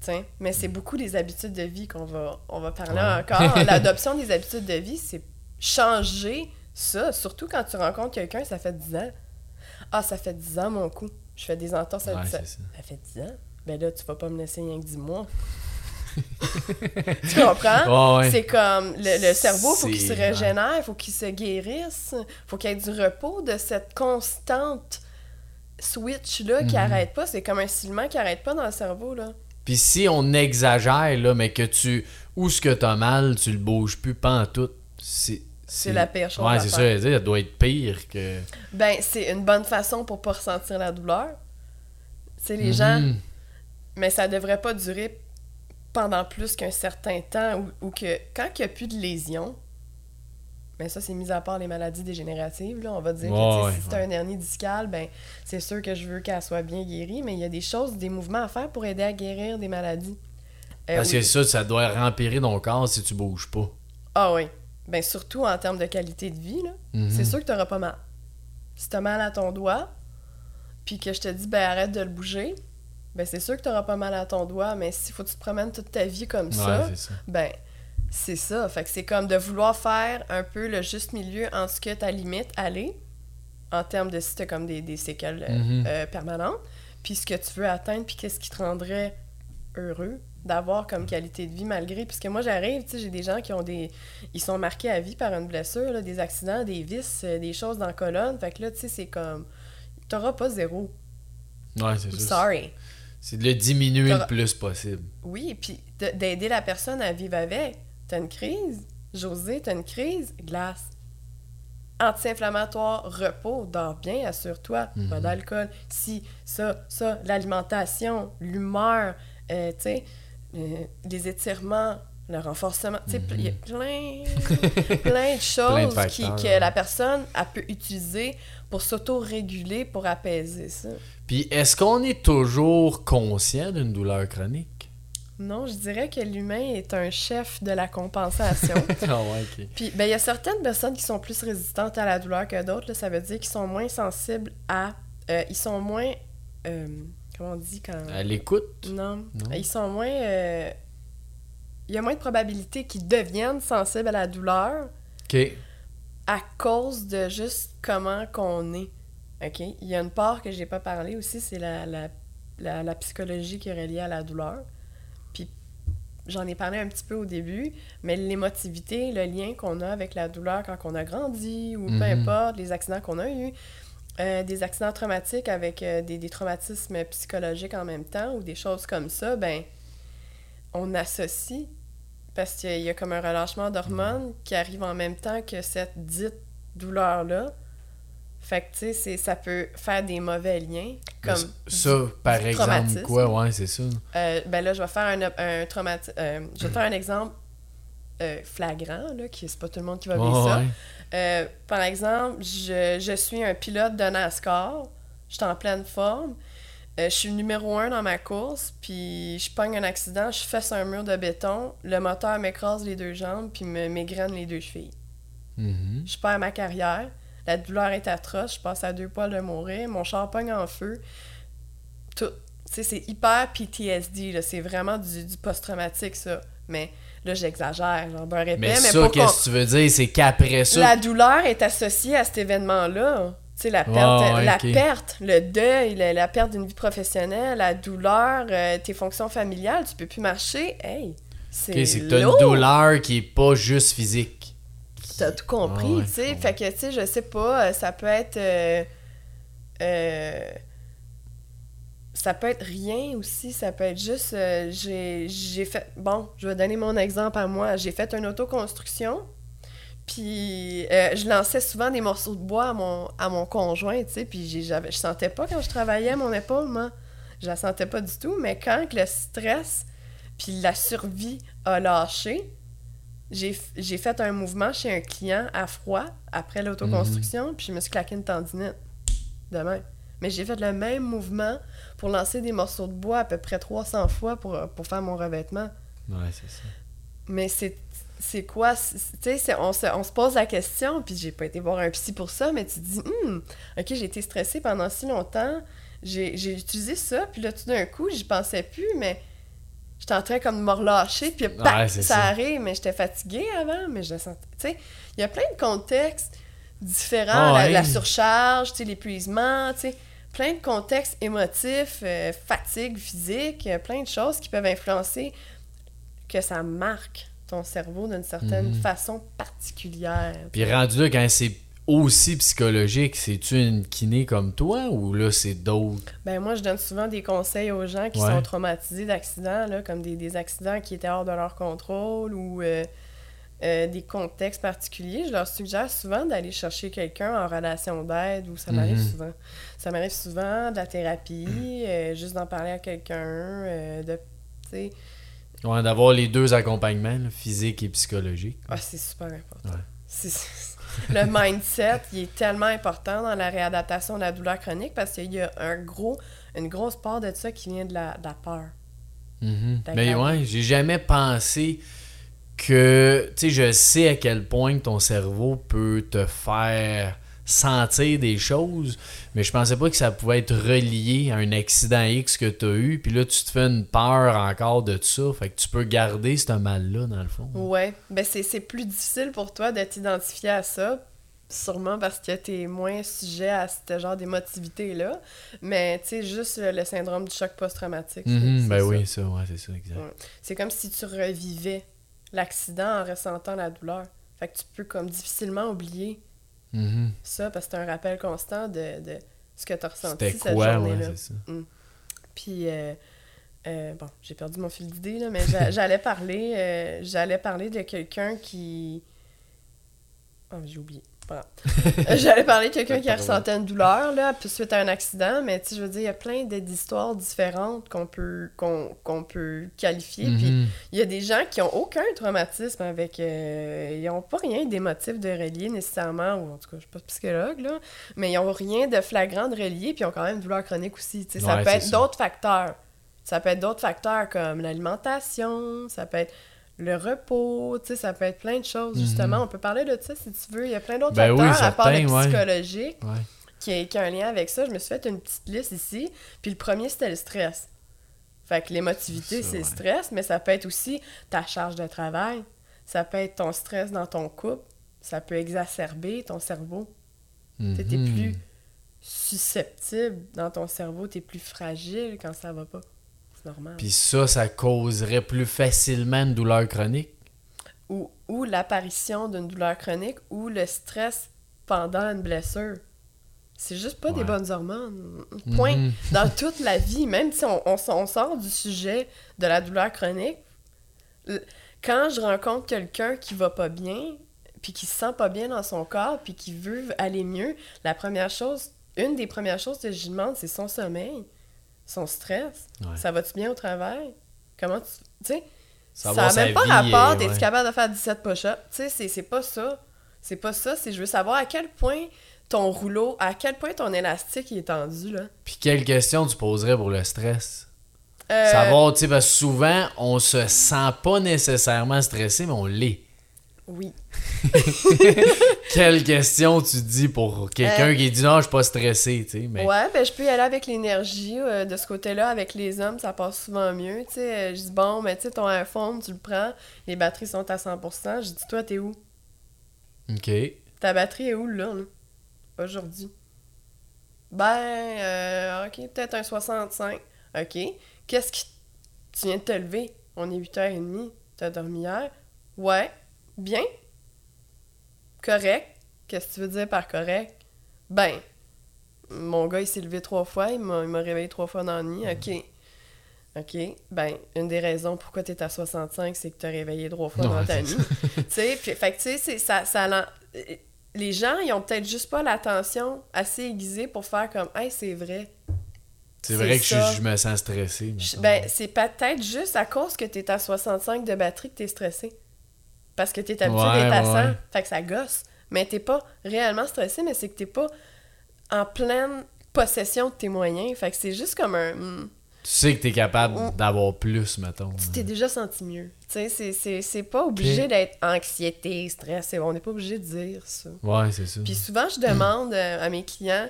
T'sais, Mais c'est beaucoup des habitudes de vie qu'on va, on va parler Ouais. encore. (laughs) L'adoption des habitudes de vie, c'est changer ça. Surtout quand tu rencontres quelqu'un, ça fait 10 ans. Ah, ça fait 10 ans, mon coup. Je fais des entorses à Ouais, 10 ans. ça. Ça fait 10 ans? Ben là, tu vas pas me laisser rien que 10 mois. (laughs) tu comprends? Ouais. C'est comme le, le cerveau, il faut qu'il se régénère, il faut qu'il se guérisse, faut qu'il y ait du repos de cette constante switch-là qui Mhm. arrête pas. C'est comme un ciment qui arrête pas dans le cerveau, là. Puis si on exagère, là, mais que tu. Où ce que t'as mal, tu le bouges plus, pas en tout. C'est. C'est la pire chose Ouais, c'est ça, dire, ça doit être pire que. Ben, c'est une bonne façon pour pas ressentir la douleur. C'est les gens, Mhm. mais ça devrait pas durer pendant plus qu'un certain temps ou, ou que quand il n'y a plus de lésions, mais ça c'est mis à part les maladies dégénératives, là, on va dire que ouais, si c'est ouais. un hernie discale, ben c'est sûr que je veux qu'elle soit bien guérie, mais il y a des choses, des mouvements à faire pour aider à guérir des maladies. Euh, Parce oui. que ça, ça doit rempirer ton corps si tu bouges pas. Ah oui. Ben surtout en termes de qualité de vie, là. Mhm. c'est sûr que tu n'auras pas mal. Si tu as mal à ton doigt, puis que je te dis, ben arrête de le bouger, ben c'est sûr que tu n'auras pas mal à ton doigt, mais s'il faut que tu te promènes toute ta vie comme ça, Ouais, c'est ça. ben c'est ça. Fait que c'est comme de vouloir faire un peu le juste milieu entre ce que ta limite aller, en termes de si tu comme des, des séquelles euh, Mhm. euh, permanentes, puis ce que tu veux atteindre, puis qu'est-ce qui te rendrait heureux d'avoir comme qualité de vie malgré puisque moi j'arrive tu sais j'ai des gens qui ont des ils sont marqués à vie par une blessure là, des accidents des vis euh, des choses dans la colonne fait que là tu sais c'est comme t'auras pas zéro Ouais, c'est ça. sorry C'est de le diminuer le plus possible. oui puis de- d'aider la personne à vivre avec. T'as une crise José t'as une crise glace. Anti-inflammatoire repos dors bien assure-toi. Pas d'alcool. Si ça ça l'alimentation l'humeur euh, tu sais euh, les étirements le renforcement tu sais il y a plein (laughs) plein de choses facteurs, que ouais. la personne elle peut utiliser pour s'auto-réguler pour apaiser ça Puis est-ce qu'on est toujours conscient d'une douleur chronique? Non, je dirais que l'humain est un chef de la compensation. (laughs) Ah ouais, ok. Puis, ben, il y a certaines personnes qui sont plus résistantes à la douleur que d'autres. là. Ça veut dire qu'ils sont moins sensibles à. euh, ils sont moins. euh, comment on dit quand? À l'écoute? Non. Non. Ils sont moins. euh, Il y a moins de probabilité qu'ils deviennent sensibles à la douleur Ok. À cause de juste comment qu'on est. OK? Il y a une part que j'ai pas parlé aussi, c'est la, la, la, la psychologie qui est reliée à la douleur. Puis j'en ai parlé un petit peu au début, mais l'émotivité, le lien qu'on a avec la douleur quand on a grandi ou peu Mhm. importe, les accidents qu'on a eus, euh, des accidents traumatiques avec euh, des, des traumatismes psychologiques en même temps ou des choses comme ça, ben on associe parce qu'il y a- comme un relâchement d'hormones qui arrive en même temps que cette dite douleur-là. Fait que, tu sais, ça peut faire des mauvais liens. Comme, ça, par exemple, traumatisme. quoi? Ouais, c'est ça. euh, ben là, je vais faire un, un traumati- euh, je vais faire un exemple euh, flagrant, là, qui c'est pas tout le monde qui va vivre ça. ouais. Euh, par exemple, je, je suis un pilote de NASCAR. Je suis en pleine forme. Euh, je suis numéro un dans ma course, puis je pogne un accident, je fesse un mur de béton, le moteur m'écrase les deux jambes, puis me m'égrène les deux chevilles. Mhm. Je perds ma carrière, la douleur est atroce, je passe à deux poils de mourir, mon char pogne en feu. Tout. C'est hyper PTSD, là. c'est vraiment du, du post-traumatique, ça. Mais là, j'exagère, j'en beurre épais, Mais, mais, ça, qu'est-ce que tu veux dire? C'est qu'après ça. la douleur est associée à cet événement-là. Tu sais, la perte, ouais, la perte, le deuil, la, perte d'une vie professionnelle, la douleur, euh, tes fonctions familiales, tu peux plus marcher. Hey, c'est une douleur qui est pas juste physique. T'as tout compris, Ah ouais, tu sais. je Fait que, tu sais, je sais pas, euh, ça peut être... euh, euh, ça peut être rien aussi, ça peut être juste... j'ai j'ai fait... Bon, je vais donner mon exemple à moi. J'ai fait une autoconstruction, puis euh, je lançais souvent des morceaux de bois à mon, à mon conjoint, tu sais, puis je sentais pas quand je travaillais mon épaule, moi. Je la sentais pas du tout, mais quand le stress puis la survie a lâché, j'ai fait un mouvement chez un client à froid après l'autoconstruction, puis je me suis claqué une tendinite. De même. Mais j'ai fait le même mouvement pour lancer des morceaux de bois à peu près 300 fois pour, pour faire mon revêtement. Ouais, c'est ça. Mais c'est c'est quoi? Tu sais, on se, on se pose la question, puis j'ai pas été voir un psy pour ça, mais tu te dis, Hum, ok, j'ai été stressée pendant si longtemps, j'ai j'ai utilisé ça, puis là, tout d'un coup, j'y pensais plus, mais j'étais en train comme de me relâcher, puis Ouais, ça, ça. arrive, mais j'étais fatiguée avant, mais je le sentais. Tu sais, il y a plein de contextes différents, Ah la, surcharge, tu sais, l'épuisement, tu sais, plein de contextes émotifs, euh, fatigue physique, euh, plein de choses qui peuvent influencer que ça marque ton cerveau d'une certaine Mhm. façon particulière. Puis rendu là, quand c'est aussi psychologique, c'est-tu une kiné comme toi ou là, c'est d'autres? Ben moi, je donne souvent des conseils aux gens qui Ouais. sont traumatisés d'accidents, là, comme des, des accidents qui étaient hors de leur contrôle ou euh, euh, des contextes particuliers. Je leur suggère souvent d'aller chercher quelqu'un en relation d'aide ou ça m'arrive Mhm. souvent. Ça m'arrive souvent de la thérapie, euh, juste d'en parler à quelqu'un, de... tu sais, Ouais, d'avoir les deux accompagnements, là, physique et psychologique. Ah, c'est super important. Ouais. (laughs) Le mindset, il est tellement important dans la réadaptation de la douleur chronique parce qu'il y a un gros, une grosse part de ça qui vient de la, de la peur. Mhm. D'accord. Mais ouais, j'ai jamais pensé que, tu sais, je sais à quel point ton cerveau peut te faire sentir des choses, mais je pensais pas que ça pouvait être relié à un accident X que tu as eu, puis là, tu te fais une peur encore de ça, fait que tu peux garder ce mal-là, dans le fond. Ouais, ben c'est c'est plus difficile pour toi de t'identifier à ça, sûrement parce que t'es moins sujet à ce genre d'émotivité-là, mais tu sais, juste le, le syndrome du choc post-traumatique. Mhm, c'est ben ça. oui, ça, ouais, c'est ça, exact. Ouais. C'est comme si tu revivais l'accident en ressentant la douleur. Fait que tu peux comme difficilement oublier Mhm. ça parce que c'est un rappel constant de, de ce que tu as ressenti cette ouais, journée-là. ça. Puis, euh, euh, bon, j'ai perdu mon fil d'idée, là, mais j'a- (laughs) j'allais parler, euh, j'allais parler de quelqu'un qui... Oh, j'ai oublié. Pas grave. Euh, j'allais parler de quelqu'un qui a ressenti une douleur, là, puis suite à un accident, mais tu sais, je veux dire, il y a plein d'histoires différentes qu'on peut, qu'on qu'on peut qualifier, puis Mhm. il y a des gens qui ont aucun traumatisme avec. euh, ils ont pas rien d'émotif de relié nécessairement, ou en tout cas, je suis pas psychologue, là, mais ils ont rien de flagrant de relié, puis ils ont quand même une douleur chronique aussi. ça peut être d'autres facteurs Ça peut être d'autres facteurs comme l'alimentation, ça peut être le repos, tu sais, ça peut être plein de choses, justement. On peut parler de ça si tu veux. Il y a plein d'autres Ben oui, facteurs à part le ouais. psychologique Ouais. qui, a, qui a un lien avec ça. Je me suis fait une petite liste ici. Puis le premier, c'était le stress. Fait que l'émotivité, c'est le stress, mais ça peut être aussi ta charge de travail. Ça peut être ton stress dans ton couple. Ça peut exacerber ton cerveau. Tu sais, t'es Mhm. plus susceptible dans ton cerveau, t'es plus fragile quand ça va pas. Normal. Puis ça, ça causerait plus facilement une douleur chronique. Ou, ou l'apparition d'une douleur chronique ou le stress pendant une blessure. C'est juste pas des bonnes hormones. Point. Mhm. Dans toute la vie, même si on, on, on sort du sujet de la douleur chronique, quand je rencontre quelqu'un qui va pas bien, puis qui se sent pas bien dans son corps, puis qui veut aller mieux, la première chose, une des premières choses que je lui demande, c'est son sommeil, son stress. Ouais. Ça va-tu bien au travail? Comment tu. Tu sais, ça n'a même pas rapport, t'es-tu ouais. capable de faire 17 push-ups? Tu sais, c'est- pas ça. C'est pas ça, c'est je veux savoir à quel point ton rouleau, à quel point ton élastique est tendu, là. Puis quelle question tu poserais pour le stress? Euh, Savoir, tu sais, parce que souvent, on se sent pas nécessairement stressé, mais on l'est. Oui. (laughs) Quelle question tu dis pour quelqu'un Euh, qui dit non, je suis pas stressé, tu sais, mais... Ouais, ben je peux y aller avec l'énergie euh, de ce côté-là. Avec les hommes, ça passe souvent mieux. Tu sais, euh, je dis, bon, mais tu sais, ton iPhone, tu le prends, les batteries sont à 100%. Je dis, toi, t'es où? OK. Ta batterie est où, là, là, aujourd'hui? Ben, euh, ok, peut-être un 65. Ok. Qu'est-ce qui. Tu viens de te lever? On est 8h30. T'as dormi hier? Ouais. Bien. Correct. Qu'est-ce que tu veux dire par correct? Ben, mon gars, il s'est levé trois fois. Il m'a il m'a réveillé trois fois dans la nuit. Ok. OK. Ben, une des raisons pourquoi tu es à 65, c'est que tu as réveillé trois fois Non, dans ta nuit. (laughs) tu sais, fait que tu sais, ça, ça les gens, ils ont peut-être juste pas l'attention assez aiguisée pour faire comme, hey, c'est vrai. C'est vrai que je, je me sens stressé. Ben, c'est peut-être juste à cause que tu es à 65 de batterie que tu es stressé. Parce que tu es habitué Ouais, d'être à 100. ouais. Fait que ça gosse. Mais t'es pas réellement stressé, mais c'est que t'es pas en pleine possession de tes moyens. Fait que c'est juste comme un. hmm, Tu sais que t'es capable Mm. d'avoir plus, mettons. tu t'es déjà senti mieux. Tu sais, c'est- pas obligé d'être anxiété, stress. c'est- On n'est pas obligé de dire ça. Ouais, c'est ça. Puis souvent, je (clears throat) demande euh, à mes clients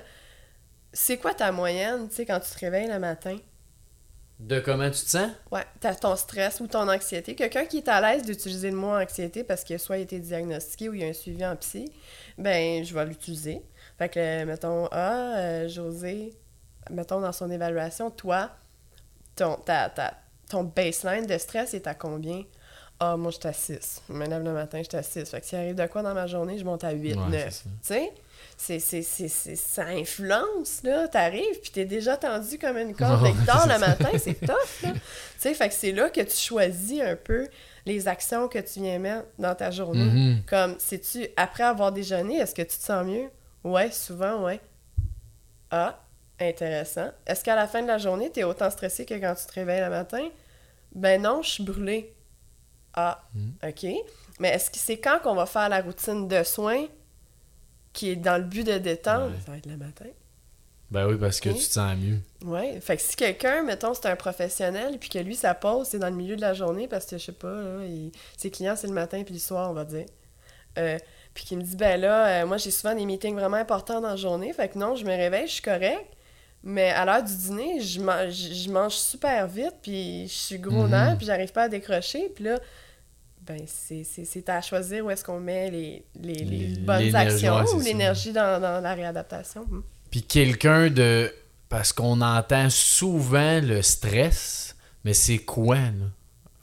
c'est quoi ta moyenne, tu sais, quand tu te réveilles le matin? De comment tu te sens? Ouais, t'as ton stress ou ton anxiété. Quelqu'un qui est à l'aise d'utiliser le mot anxiété parce qu'il a soit été diagnostiqué ou il y a un suivi en psy, ben, je vais l'utiliser. Fait que, mettons, ah, euh, José, mettons dans son évaluation, toi, ton, ta, ta- ton baseline de stress est à combien? Ah, moi, je suis à 6. Je me lève le matin, je suis à 6. Fait que s'il arrive de quoi dans ma journée, je monte à 8, Ouais, 9. c'est ça. Tu sais? C'est, c'est, c'est, c'est- ça influence, là. T'arrives, puis t'es déjà tendu comme une corde (laughs) guitare c'est le matin, c'est (laughs) tough, là. Tu sais, fait que c'est là que tu choisis un peu les actions que tu viens mettre dans ta journée. Mhm. Comme, sais-tu, après avoir déjeuné, est-ce que tu te sens mieux? Ouais, souvent, ouais. Ah, intéressant. Est-ce qu'à la fin de la journée, t'es autant stressé que quand tu te réveilles le matin? Ben non, je suis brûlée. Ah, Mm. OK. Mais est-ce que c'est quand qu'on va faire la routine de soins? Qui est dans le but de détendre? Ouais. Ça va être le matin. Ben oui, parce que tu te sens mieux. Ouais, fait que si quelqu'un, mettons, c'est un professionnel, puis que lui, sa pause, c'est dans le milieu de la journée, parce que, je sais pas, là, il- ses clients, c'est le matin puis le soir, on va dire. Euh, puis qu'il me dit, ben là, euh, moi, j'ai souvent des meetings vraiment importants dans la journée, fait que non, je me réveille, je suis correct, mais à l'heure du dîner, je mange, je mange super vite, puis je suis gros Mhm. nerf, puis j'arrive pas à décrocher, puis là, ben, c'est- à choisir où est-ce qu'on met les, les, les Les- bonnes actions ouais, ou l'énergie dans, dans la réadaptation. Hmm. Puis quelqu'un de. Parce qu'on entend souvent le stress, mais c'est quoi, là?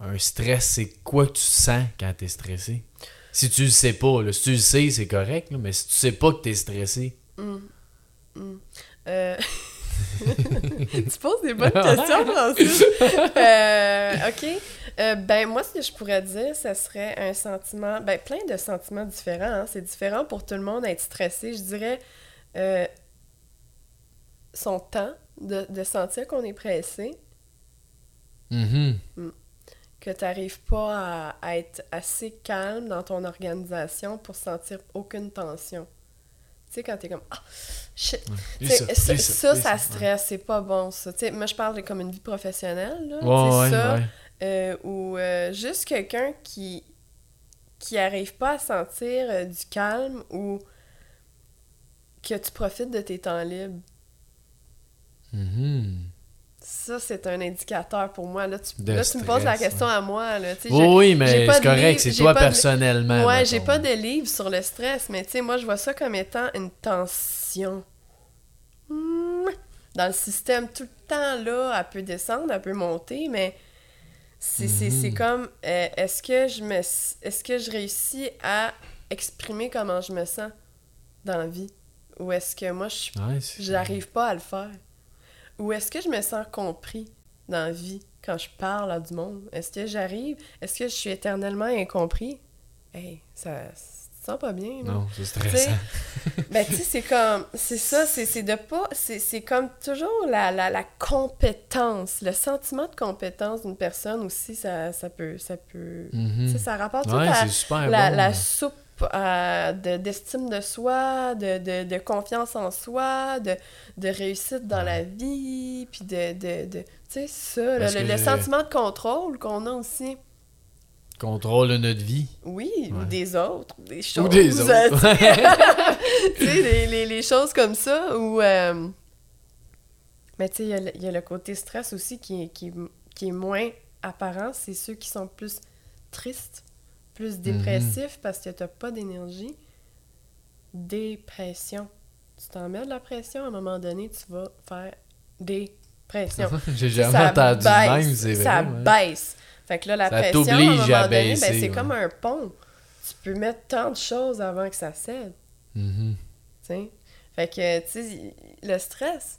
Un stress, c'est quoi que tu sens quand t'es stressé? Si tu le sais pas, là, si tu le sais, c'est correct, là, mais si tu sais pas que t'es stressé. Euh, (laughs) tu poses des bonnes (laughs) questions, Francis. Euh, OK. Euh, ben, moi, ce que je pourrais dire, ce serait un sentiment... Ben, plein de sentiments différents. hein. C'est différent pour tout le monde d'être stressé. Je dirais euh, son temps de, de sentir qu'on est pressé, Mhm. que tu n'arrives pas à, à être assez calme dans ton organisation pour sentir aucune tension. Tu sais, quand t'es comme, ah, shit. Ça, ça, stresse, c'est pas bon, ça. Tu sais, moi, je parle de comme une vie professionnelle, là. Ouais, Tu sais, ouais, ça, ouais. Euh, ou euh, juste quelqu'un qui qui arrive pas à sentir euh, du calme ou que tu profites de tes temps libres. Mhm. Ça, c'est un indicateur pour moi. Là, tu, là, tu me poses la question à moi. Là. Oui, mais c'est correct, c'est toi pas de- personnellement. Ouais, j'ai pas de livre sur le stress, mais tu sais, moi, je vois ça comme étant une tension. Dans le système, tout le temps, là, elle peut descendre, elle peut monter, mais c'est Mhm. comme, euh, est-ce que je me est-ce que je réussis à exprimer comment je me sens dans la vie? Ou est-ce que moi, je Ouais, j'arrive pas à le faire? Ou est-ce que je me sens compris dans la vie quand je parle à du monde? Est-ce que j'arrive? Est-ce que je suis éternellement incompris? Hey, ça, ça sent pas bien, là. Non, c'est stressant. ben, tu sais, c'est comme, c'est ça, c'est de pas, c'est comme toujours la, la, la compétence, le sentiment de compétence d'une personne aussi, ça, ça peut, ça peut, Mhm. ça rapporte tout à super la, bon. la soupe euh, de- d'estime de, soi, de, de, de confiance en soi, de, de réussite dans la vie, puis de, de, de tu sais, ça, le, le sentiment de contrôle qu'on a aussi, Contrôle notre vie. oui, ou des autres, des choses. Ou des autres. (laughs) tu sais, (laughs) les, les, les choses comme ça, ou... euh, Mais tu sais, il y a le- il y, a le côté stress aussi qui est, qui, qui est moins apparent, c'est ceux qui sont plus tristes, plus Mhm. dépressifs parce que t'as pas d'énergie. Dépression. Tu t'en mets de la pression, à un moment donné, tu vas faire dépression. (laughs) J'ai Ça jamais entendu même, c'est vrai. Ça ouais. baisse. Fait que là, la Ça pression, à un moment à donné, ben, c'est ouais. comme un pont. Tu peux mettre tant de choses avant que ça cède. Sais. Fait que, tu sais, le stress,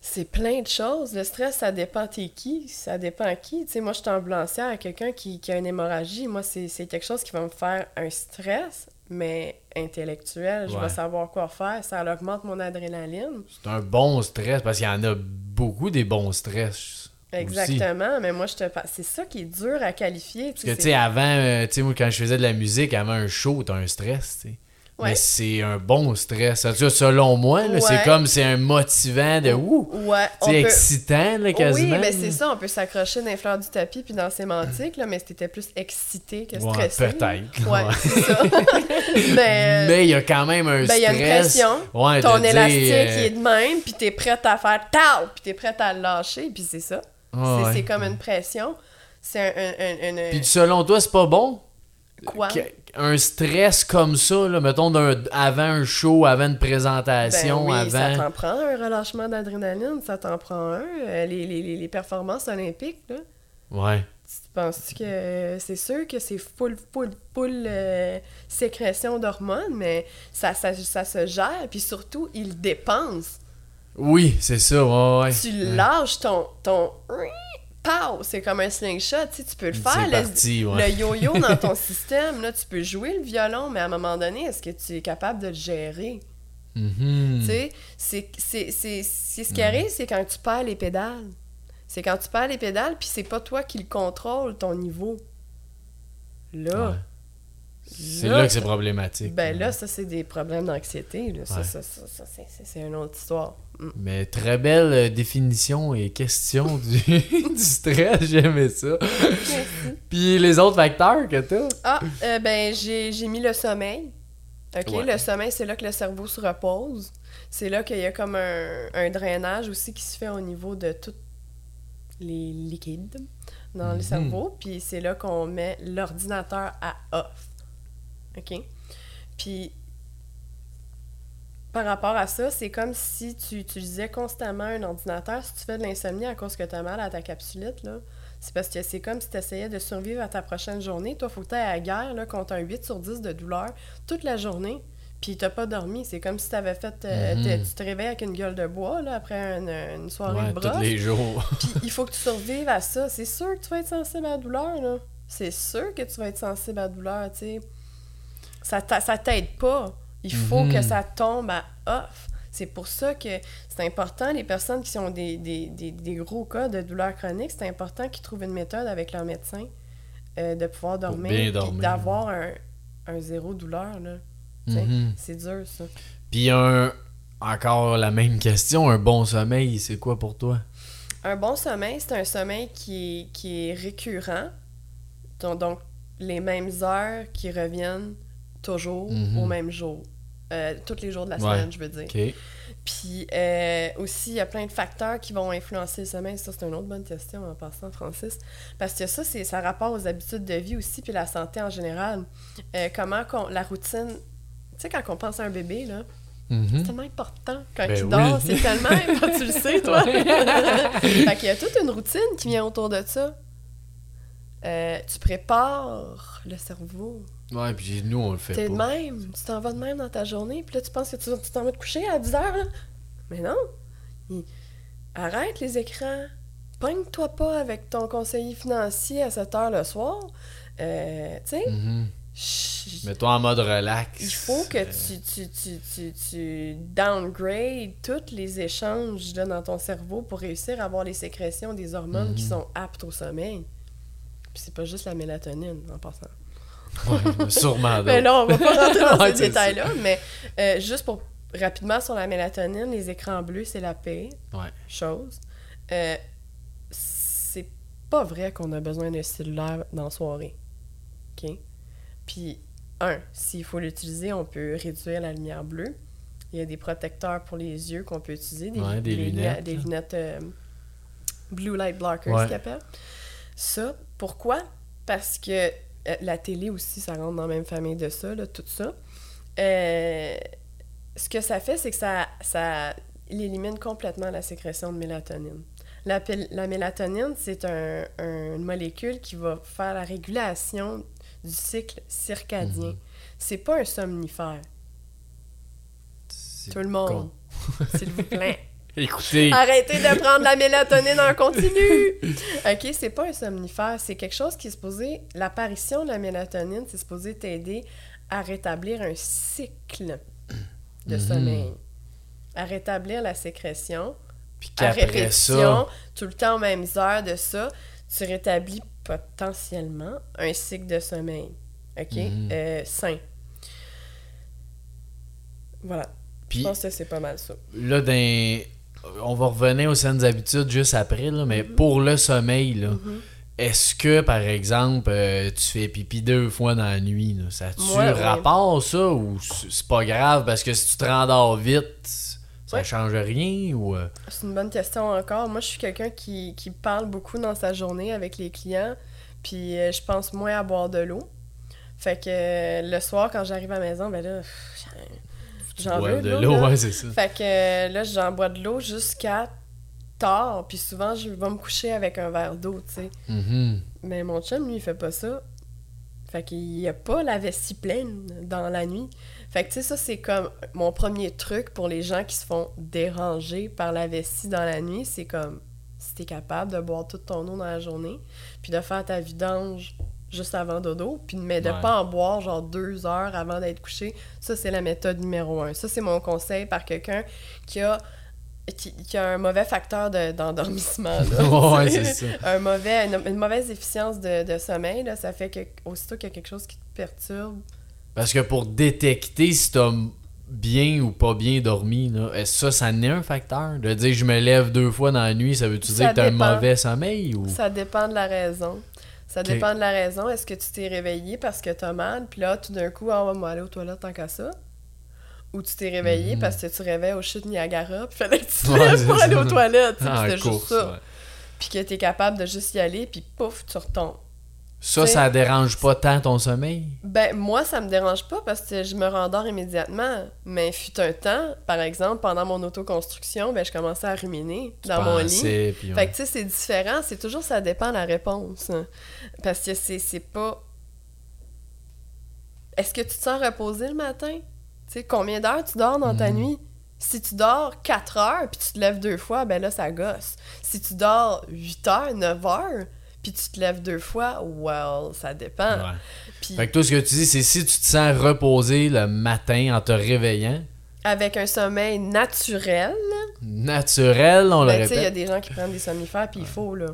c'est plein de choses. Le stress, ça dépend t'es qui, ça dépend à qui. Tu sais, moi, je suis ambulancière à quelqu'un qui, qui a une hémorragie. Moi, c'est c'est quelque chose qui va me faire un stress, mais intellectuel. Je Ouais. vais savoir quoi faire. Ça augmente mon adrénaline. C'est un bon stress parce qu'il y en a beaucoup des bons stress. Aussi. Exactement, mais moi, je te parle. C'est ça qui est dur à qualifier. Parce que, tu sais, avant, euh, tu sais, moi, quand je faisais de la musique, avant un show, t'as un stress, tu sais. Ouais. Mais c'est un bon stress. Selon moi, là, Ouais. c'est comme, c'est un motivant de ouh, Ouais, sais, peut... excitant, là, quasiment. Oui, mais c'est ça, on peut s'accrocher dans les fleurs du tapis puis dans la sémantique, là, mais c'était plus excité que Ouais, stressé. peut-être. Ouais, Ouais. c'est ça. (laughs) mais euh, il y a quand même un ben, il y a stress. une pression. Ouais, Ton élastique, euh, il est de même, puis t'es prête à faire tau, puis t'es prête à le lâcher, puis c'est ça. Ouais, c'est ouais. comme une pression. C'est un, un, un- un- Puis selon toi, c'est pas bon? Quoi? Un stress comme ça, là, mettons, avant un show, avant une Ben présentation, ça avant. t'en prend un relâchement d'adrénaline, ça t'en prend un. Euh, Les, les, les, les performances olympiques, là. Ouais. Tu penses que c'est sûr que c'est full, full, full euh, sécrétion d'hormones, mais ça, ça, ça se gère, puis surtout, ils dépensent. Oui, c'est ça, ouais, ouais. Tu lâches ton. ton... C'est comme un slingshot, tu sais, tu peux le faire. Le- parti, ouais. Le yo-yo dans ton (laughs) système, là, tu peux jouer le violon, mais à un moment donné, est-ce que tu es capable de le gérer? Mhm. Sais, c'est, c'est, c'est, c'est ce qui arrive, c'est quand tu perds les pédales. C'est quand tu perds les pédales, puis c'est pas toi qui le contrôle, ton niveau. Là, Ouais. C'est là, là que c'est problématique. ben là, ça, c'est des problèmes d'anxiété. Ça, ça, ça, c'est une autre histoire. Mais très belle euh, définition et question du, (laughs) du stress, j'aimais ça. Puis les autres facteurs que t'as? Ah, euh, ben, j'ai, mis le sommeil. OK, Ouais. le sommeil, c'est là que le cerveau se repose. C'est là qu'il y a comme un, un drainage aussi qui se fait au niveau de tous les liquides dans Mhm. le cerveau. Puis c'est là qu'on met l'ordinateur à off. OK? Puis par rapport à ça, c'est comme si tu utilisais constamment un ordinateur. Si tu fais de l'insomnie à cause que tu as mal à ta capsulite, là, c'est parce que c'est comme si tu essayais de survivre à ta prochaine journée. Toi, il faut que tu à la guerre là, contre un 8 sur 10 de douleur toute la journée. Puis t'as pas dormi. C'est comme si t'avais fait. euh, Mhm. Tu te réveilles avec une gueule de bois là, après une, une soirée Ouais, de tous brosse. les jours. (laughs) Puis il faut que tu survives à ça. C'est sûr que tu vas être sensible à la douleur, là. C'est sûr que tu vas être sensible à la douleur, tu sais. Ça ça t'aide pas. Il faut Mhm. que ça tombe à off. C'est pour ça que c'est important, les personnes qui ont des, des, des, des gros cas de douleur chronique, c'est important qu'ils trouvent une méthode avec leur médecin euh, de pouvoir dormir, dormir. d'avoir un, un zéro douleur, là. Mhm. C'est dur, ça. Puis un. Encore la même question, un bon sommeil, c'est quoi pour toi? Un bon sommeil, c'est un sommeil qui est, qui est récurrent. Donc, donc, les mêmes heures qui reviennent toujours Mhm. au même jour. Euh, tous les jours de la Ouais. semaine, je veux dire. Puis euh, aussi, il y a plein de facteurs qui vont influencer le sommeil. Ça, c'est une autre bonne question en passant, Francis. Parce que ça, c'est ça rapport aux habitudes de vie aussi, puis la santé en général. Euh, comment qu'on, la routine... Tu sais, quand on pense à un bébé, là, Mhm. c'est tellement important. Quand Ben il oui. dort, c'est tellement (laughs) important. Tu le sais, toi. (laughs) fait qu'il y a toute une routine qui vient autour de ça. Tu prépares le cerveau. Ouais, puis nous, on le fait T'es de pas. même. Tu t'en vas de même dans ta journée, puis là, tu penses que tu tu t'en vas te coucher à 10 heures, là. Mais non. Il- Arrête les écrans. Pogne-toi pas avec ton conseiller financier à 7 heures le soir. Euh, tu sais, Mhm. chut, Mets-toi en mode relax. il faut que tu, tu, tu, tu, tu downgrades tous les échanges là, dans ton cerveau pour réussir à avoir les sécrétions des hormones qui Mhm. sont aptes au sommeil. Puis c'est pas juste la mélatonine, en passant. Ouais, sûrement. Mais là, on va pas rentrer dans (laughs) Ouais, ces détails-là, mais euh, juste pour rapidement sur la mélatonine, les écrans bleus, c'est la pire Ouais. chose. Euh, c'est pas vrai qu'on a besoin d'un cellulaire dans la soirée. OK? Puis, un, s'il faut l'utiliser, on peut réduire la lumière bleue. Il y a des protecteurs pour les yeux qu'on peut utiliser, des, Ouais, des lunettes, Des lunettes euh, blue light blockers, Ouais. qu'ils appellent. Ça, pourquoi? Parce que la télé aussi, ça rentre dans la même famille de ça, là, tout ça. Euh, ce que ça fait, c'est que ça, ça il élimine complètement la sécrétion de mélatonine. La, la mélatonine, c'est un, un- une molécule qui va faire la régulation du cycle circadien. Mhm. C'est pas un somnifère. Tout le monde, s'il vous plaît. (laughs) Écoutez, Arrêtez de prendre la mélatonine en continu! (laughs) OK, c'est pas un somnifère, c'est quelque chose qui est supposé... L'apparition de la mélatonine, c'est supposé t'aider à rétablir un cycle de Mhm. sommeil. À rétablir la sécrétion, puis qu'après ça, tout le temps aux mêmes heures de ça, tu rétablis potentiellement un cycle de sommeil. OK? Mhm. Euh, sain. Voilà. puis Je pense que c'est pas mal ça. là, dans... on va revenir aux saines habitudes juste après, là, mais pour le sommeil, là, est-ce que, par exemple, euh, tu fais pipi deux fois dans la nuit, là, ça a-tu Ouais, ouais. rapport, ça, ou c'est pas grave, parce que si tu te rendors vite, ça Ouais. change rien, ou... euh, C'est une bonne question encore. Moi, je suis quelqu'un qui, qui parle beaucoup dans sa journée avec les clients, puis euh, je pense moins à boire de l'eau. Fait que euh, le soir, quand j'arrive à la maison, ben là, pff, j'en boire veux de de l'eau, là. ouais, c'est ça. Fait que euh, là, j'en bois de l'eau jusqu'à tard, puis souvent, je vais me coucher avec un verre d'eau, tu sais. Mhm. Mais mon chum, lui, il fait pas ça. Fait qu'il y a pas la vessie pleine dans la nuit. Fait que, tu sais, ça, c'est comme mon premier truc pour les gens qui se font déranger par la vessie dans la nuit. C'est comme, si t'es capable de boire toute ton eau dans la journée, puis de faire ta vidange juste avant dodo, puis mais de Ouais. pas en boire genre deux heures avant d'être couché, ça, c'est la méthode numéro un. Ça, c'est mon conseil par quelqu'un qui a qui, qui a un mauvais facteur de- d'endormissement. là. (laughs) ouais, c'est ça. un mauvais, une, une mauvaise efficience de, de sommeil, là, ça fait que aussitôt qu'il y a quelque chose qui te perturbe, Parce que pour détecter si t'as bien ou pas bien dormi, là, est-ce que ça, ça n'est un facteur? De dire je me lève deux fois dans la nuit, ça veut-tu dire que t'as un mauvais sommeil? Ou... ça dépend de la raison. Ça dépend de la raison. Est-ce que tu t'es réveillé parce que t'as mal, puis là, tout d'un coup, ah, on va aller aux toilettes tant qu'à ça? Ou tu t'es réveillé Mhm. parce que tu réveilles au chute Niagara, puis fallait que tu te Ouais, (laughs) pour aller aux toilettes, Ah, puis c'était juste ça. ouais. Puis que t'es capable de juste y aller, puis pouf, tu retombes. Ça, T'sais- ça dérange pas tant ton sommeil? Ben, moi, ça me dérange pas parce que je me rendors immédiatement. Mais fut un temps, par exemple, pendant mon autoconstruction, ben, je commençais à ruminer dans mon lit. Ouais. Fait que, tu sais, c'est différent. C'est toujours, ça dépend de la réponse. hein. Parce que c'est c'est pas... Est-ce que tu te sens reposé le matin? Tu sais, combien d'heures tu dors dans ta Mhm. nuit? Si tu dors 4 heures puis tu te lèves deux fois, ben là, ça gosse. Si tu dors 8 heures, 9 heures, puis tu te lèves deux fois, well, ça dépend. Ouais. Fait que toi, ce que tu dis, c'est si tu te sens reposé le matin en te réveillant, avec un sommeil naturel, naturel, on le ben, tu sais, il y a répète. des gens qui prennent des somnifères, puis il faut, là.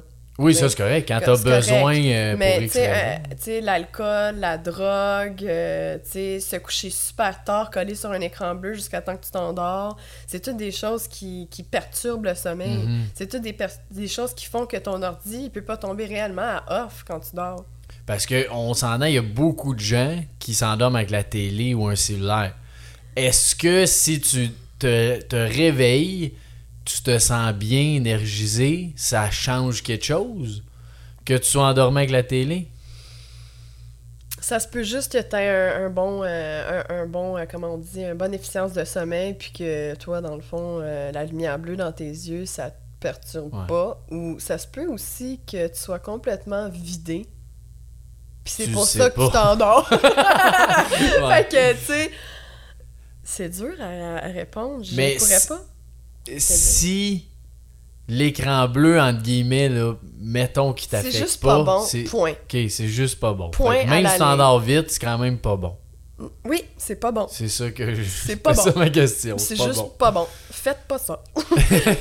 Oui, ça c'est correct. Quand t'as besoin euh, Mais pour tu X sais, raison. euh, tu sais, l'alcool, la drogue, euh, tu sais, se coucher super tard, coller sur un écran bleu jusqu'à temps que tu t'endors, c'est toutes des choses qui, qui perturbent le sommeil. Mhm. C'est toutes des, des choses qui font que ton ordi, il peut pas tomber réellement à off quand tu dors. Parce qu'on s'en a, il y a beaucoup de gens qui s'endorment avec la télé ou un cellulaire. Est-ce que si tu te, te réveilles, tu te sens bien énergisé, ça change quelque chose? Que tu sois endormi avec la télé? Ça se peut juste que tu aies un, un bon, euh, un, un bon euh, comment on dit, une bonne efficience de sommeil, puis que toi, dans le fond, euh, la lumière bleue dans tes yeux, ça te perturbe Ouais. pas. Ou ça se peut aussi que tu sois complètement vidé. Puis c'est pour ça que pas. tu t'endors. (laughs) Ouais. fait que, tu sais, c'est dur à, à répondre. Je Mais pourrais pas. Si l'écran bleu, entre guillemets, là, mettons qu'il C'est t'affecte juste pas, bon, c'est- point. Ok, c'est juste pas bon. Point même si t'endors vite, c'est quand même pas bon. Oui, c'est pas bon. C'est ça que je... C'est (laughs) pas bon. ma question. C'est pas juste bon. pas bon. Faites pas ça. (laughs)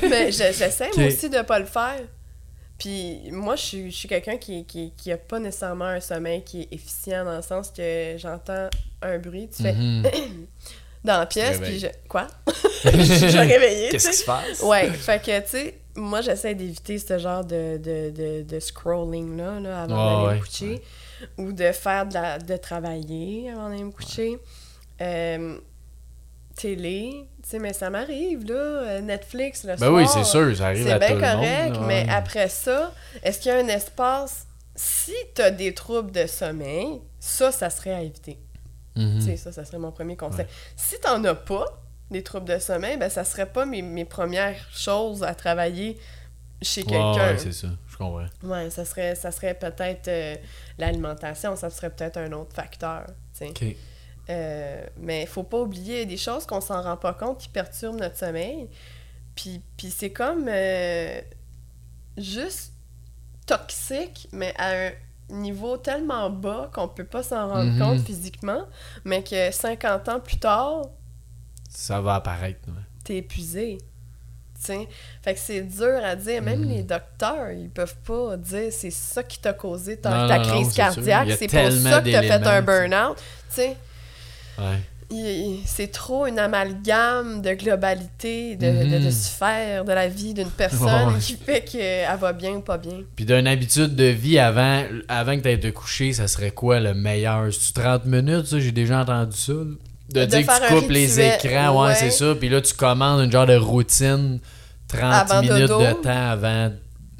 Mais je- j'essaie aussi de pas le faire. Puis moi, je suis, je suis quelqu'un qui, qui, qui a pas nécessairement un sommeil qui est efficient dans le sens que j'entends un bruit, tu fais Mhm. (clears throat) dans la pièce, puis je... Quoi? (laughs) je suis réveillée, Qu'est-ce qui se passe? Ouais, fait que, tu sais, moi, j'essaie d'éviter ce genre de, de, de, de scrolling-là là, avant Ouais, d'aller ouais, me coucher. Ou de faire de, la, de travailler avant d'aller me coucher. Euh, télé, tu sais, mais ça m'arrive, là. euh, Netflix, le Ben soir. oui, c'est sûr, ça arrive C'est à bien tout le monde. correct, là, mais ouais. après ça, est-ce qu'il y a un espace... Si t'as des troubles de sommeil, ça, ça serait à éviter. Sais, ça, ça serait mon premier conseil. Si t'en as pas, des troubles de sommeil, ben ça serait pas mes, mes premières choses à travailler chez Ouais, quelqu'un. ouais, c'est ça, je comprends. Ouais, ça serait, ça serait peut-être euh, l'alimentation, ça serait peut-être un autre facteur. tu sais. Ok. Euh, mais il faut pas oublier des choses qu'on s'en rend pas compte qui perturbent notre sommeil. Puis, puis c'est comme euh, juste toxique, mais à un niveau tellement bas qu'on peut pas s'en rendre Mhm. compte physiquement, mais que 50 ans plus tard, Ça va apparaître. ouais. t'es épuisé. Fait que c'est dur à dire. Même Mhm. les docteurs, ils peuvent pas dire c'est ça qui t'a causé ta, Non, ta non, non, crise cardiaque, c'est pour ça que t'as fait un burn-out. Ouais. C'est trop une amalgame de globalité, de, de, Mhm. de sphère de la vie d'une (laughs) personne Ouais. qui fait qu'elle va bien ou pas bien. Puis d'une habitude de vie avant, avant que tu aies te coucher, ça serait quoi le meilleur? C'est-tu 30 minutes, ça? J'ai déjà entendu ça. De, De dire que tu coupes les écrans, ouais, ouais. c'est ça. Puis là, tu commandes une genre de routine 30 Avant minutes dodo. de temps avant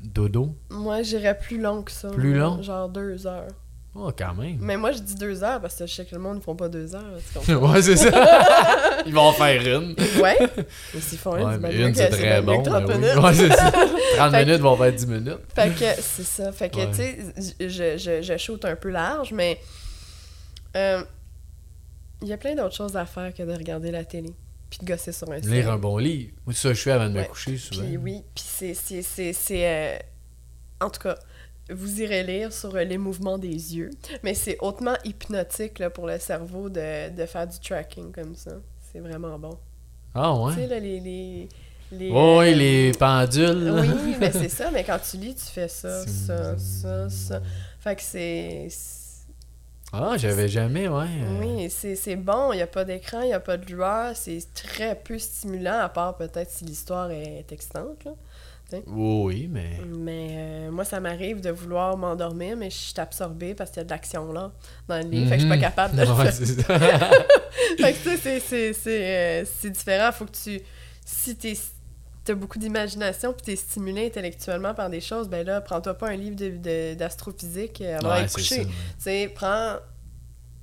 dodo. Moi, j'irais plus long que ça. Plus long? Genre deux heures. Oh, quand même. Mais moi, je dis deux heures parce que je sais que le monde ne font pas deux heures. tu (laughs) ouais, c'est ça. (laughs) Ils vont en faire une. ouais. (laughs) Mais s'ils font une, Ouais, mais une, c'est très bon. que 30 mais oui. minutes. Ouais, c'est ça. 30 Fait que- minutes vont faire 10 minutes. Fait que c'est ça. Fait que, Ouais. tu sais, je, je, je shoot un peu large, mais euh, il y a plein d'autres choses à faire que de regarder la télé puis de gosser sur un site. Lire un bon livre. Moi, ça je fais avant de me coucher souvent. Puis oui, puis c'est... c'est, c'est, c'est, euh, En tout cas, vous irez lire sur euh, les mouvements des yeux, mais c'est hautement hypnotique là, pour le cerveau de, de faire du tracking comme ça. C'est vraiment bon. Ah, Tu sais, ouais. là, les... les, les ouais, euh, les pendules. là. Oui, (laughs) mais c'est ça, mais quand tu lis, tu fais ça, ça, ça, ça. Fait que c'est... Ah, j'avais jamais, ouais. Oui, c'est c'est bon, il n'y a pas d'écran, il n'y a pas de lueur, c'est très peu stimulant, à part peut-être si l'histoire est excitante. Là. Oui, mais. Mais euh, moi, ça m'arrive de vouloir m'endormir, mais je suis absorbée parce qu'il y a de l'action là dans le livre, fait que je suis pas Mhm. capable de (laughs) le faire. (laughs) Fait que tu sais, c'est- c'est- c'est euh, c'est différent, faut que tu... Si t'es... T'as beaucoup d'imagination puis t'es stimulé intellectuellement par des choses, ben là, prends-toi pas un livre de- de- d'astrophysique euh, avant Ouais, ça. Tu sais, prends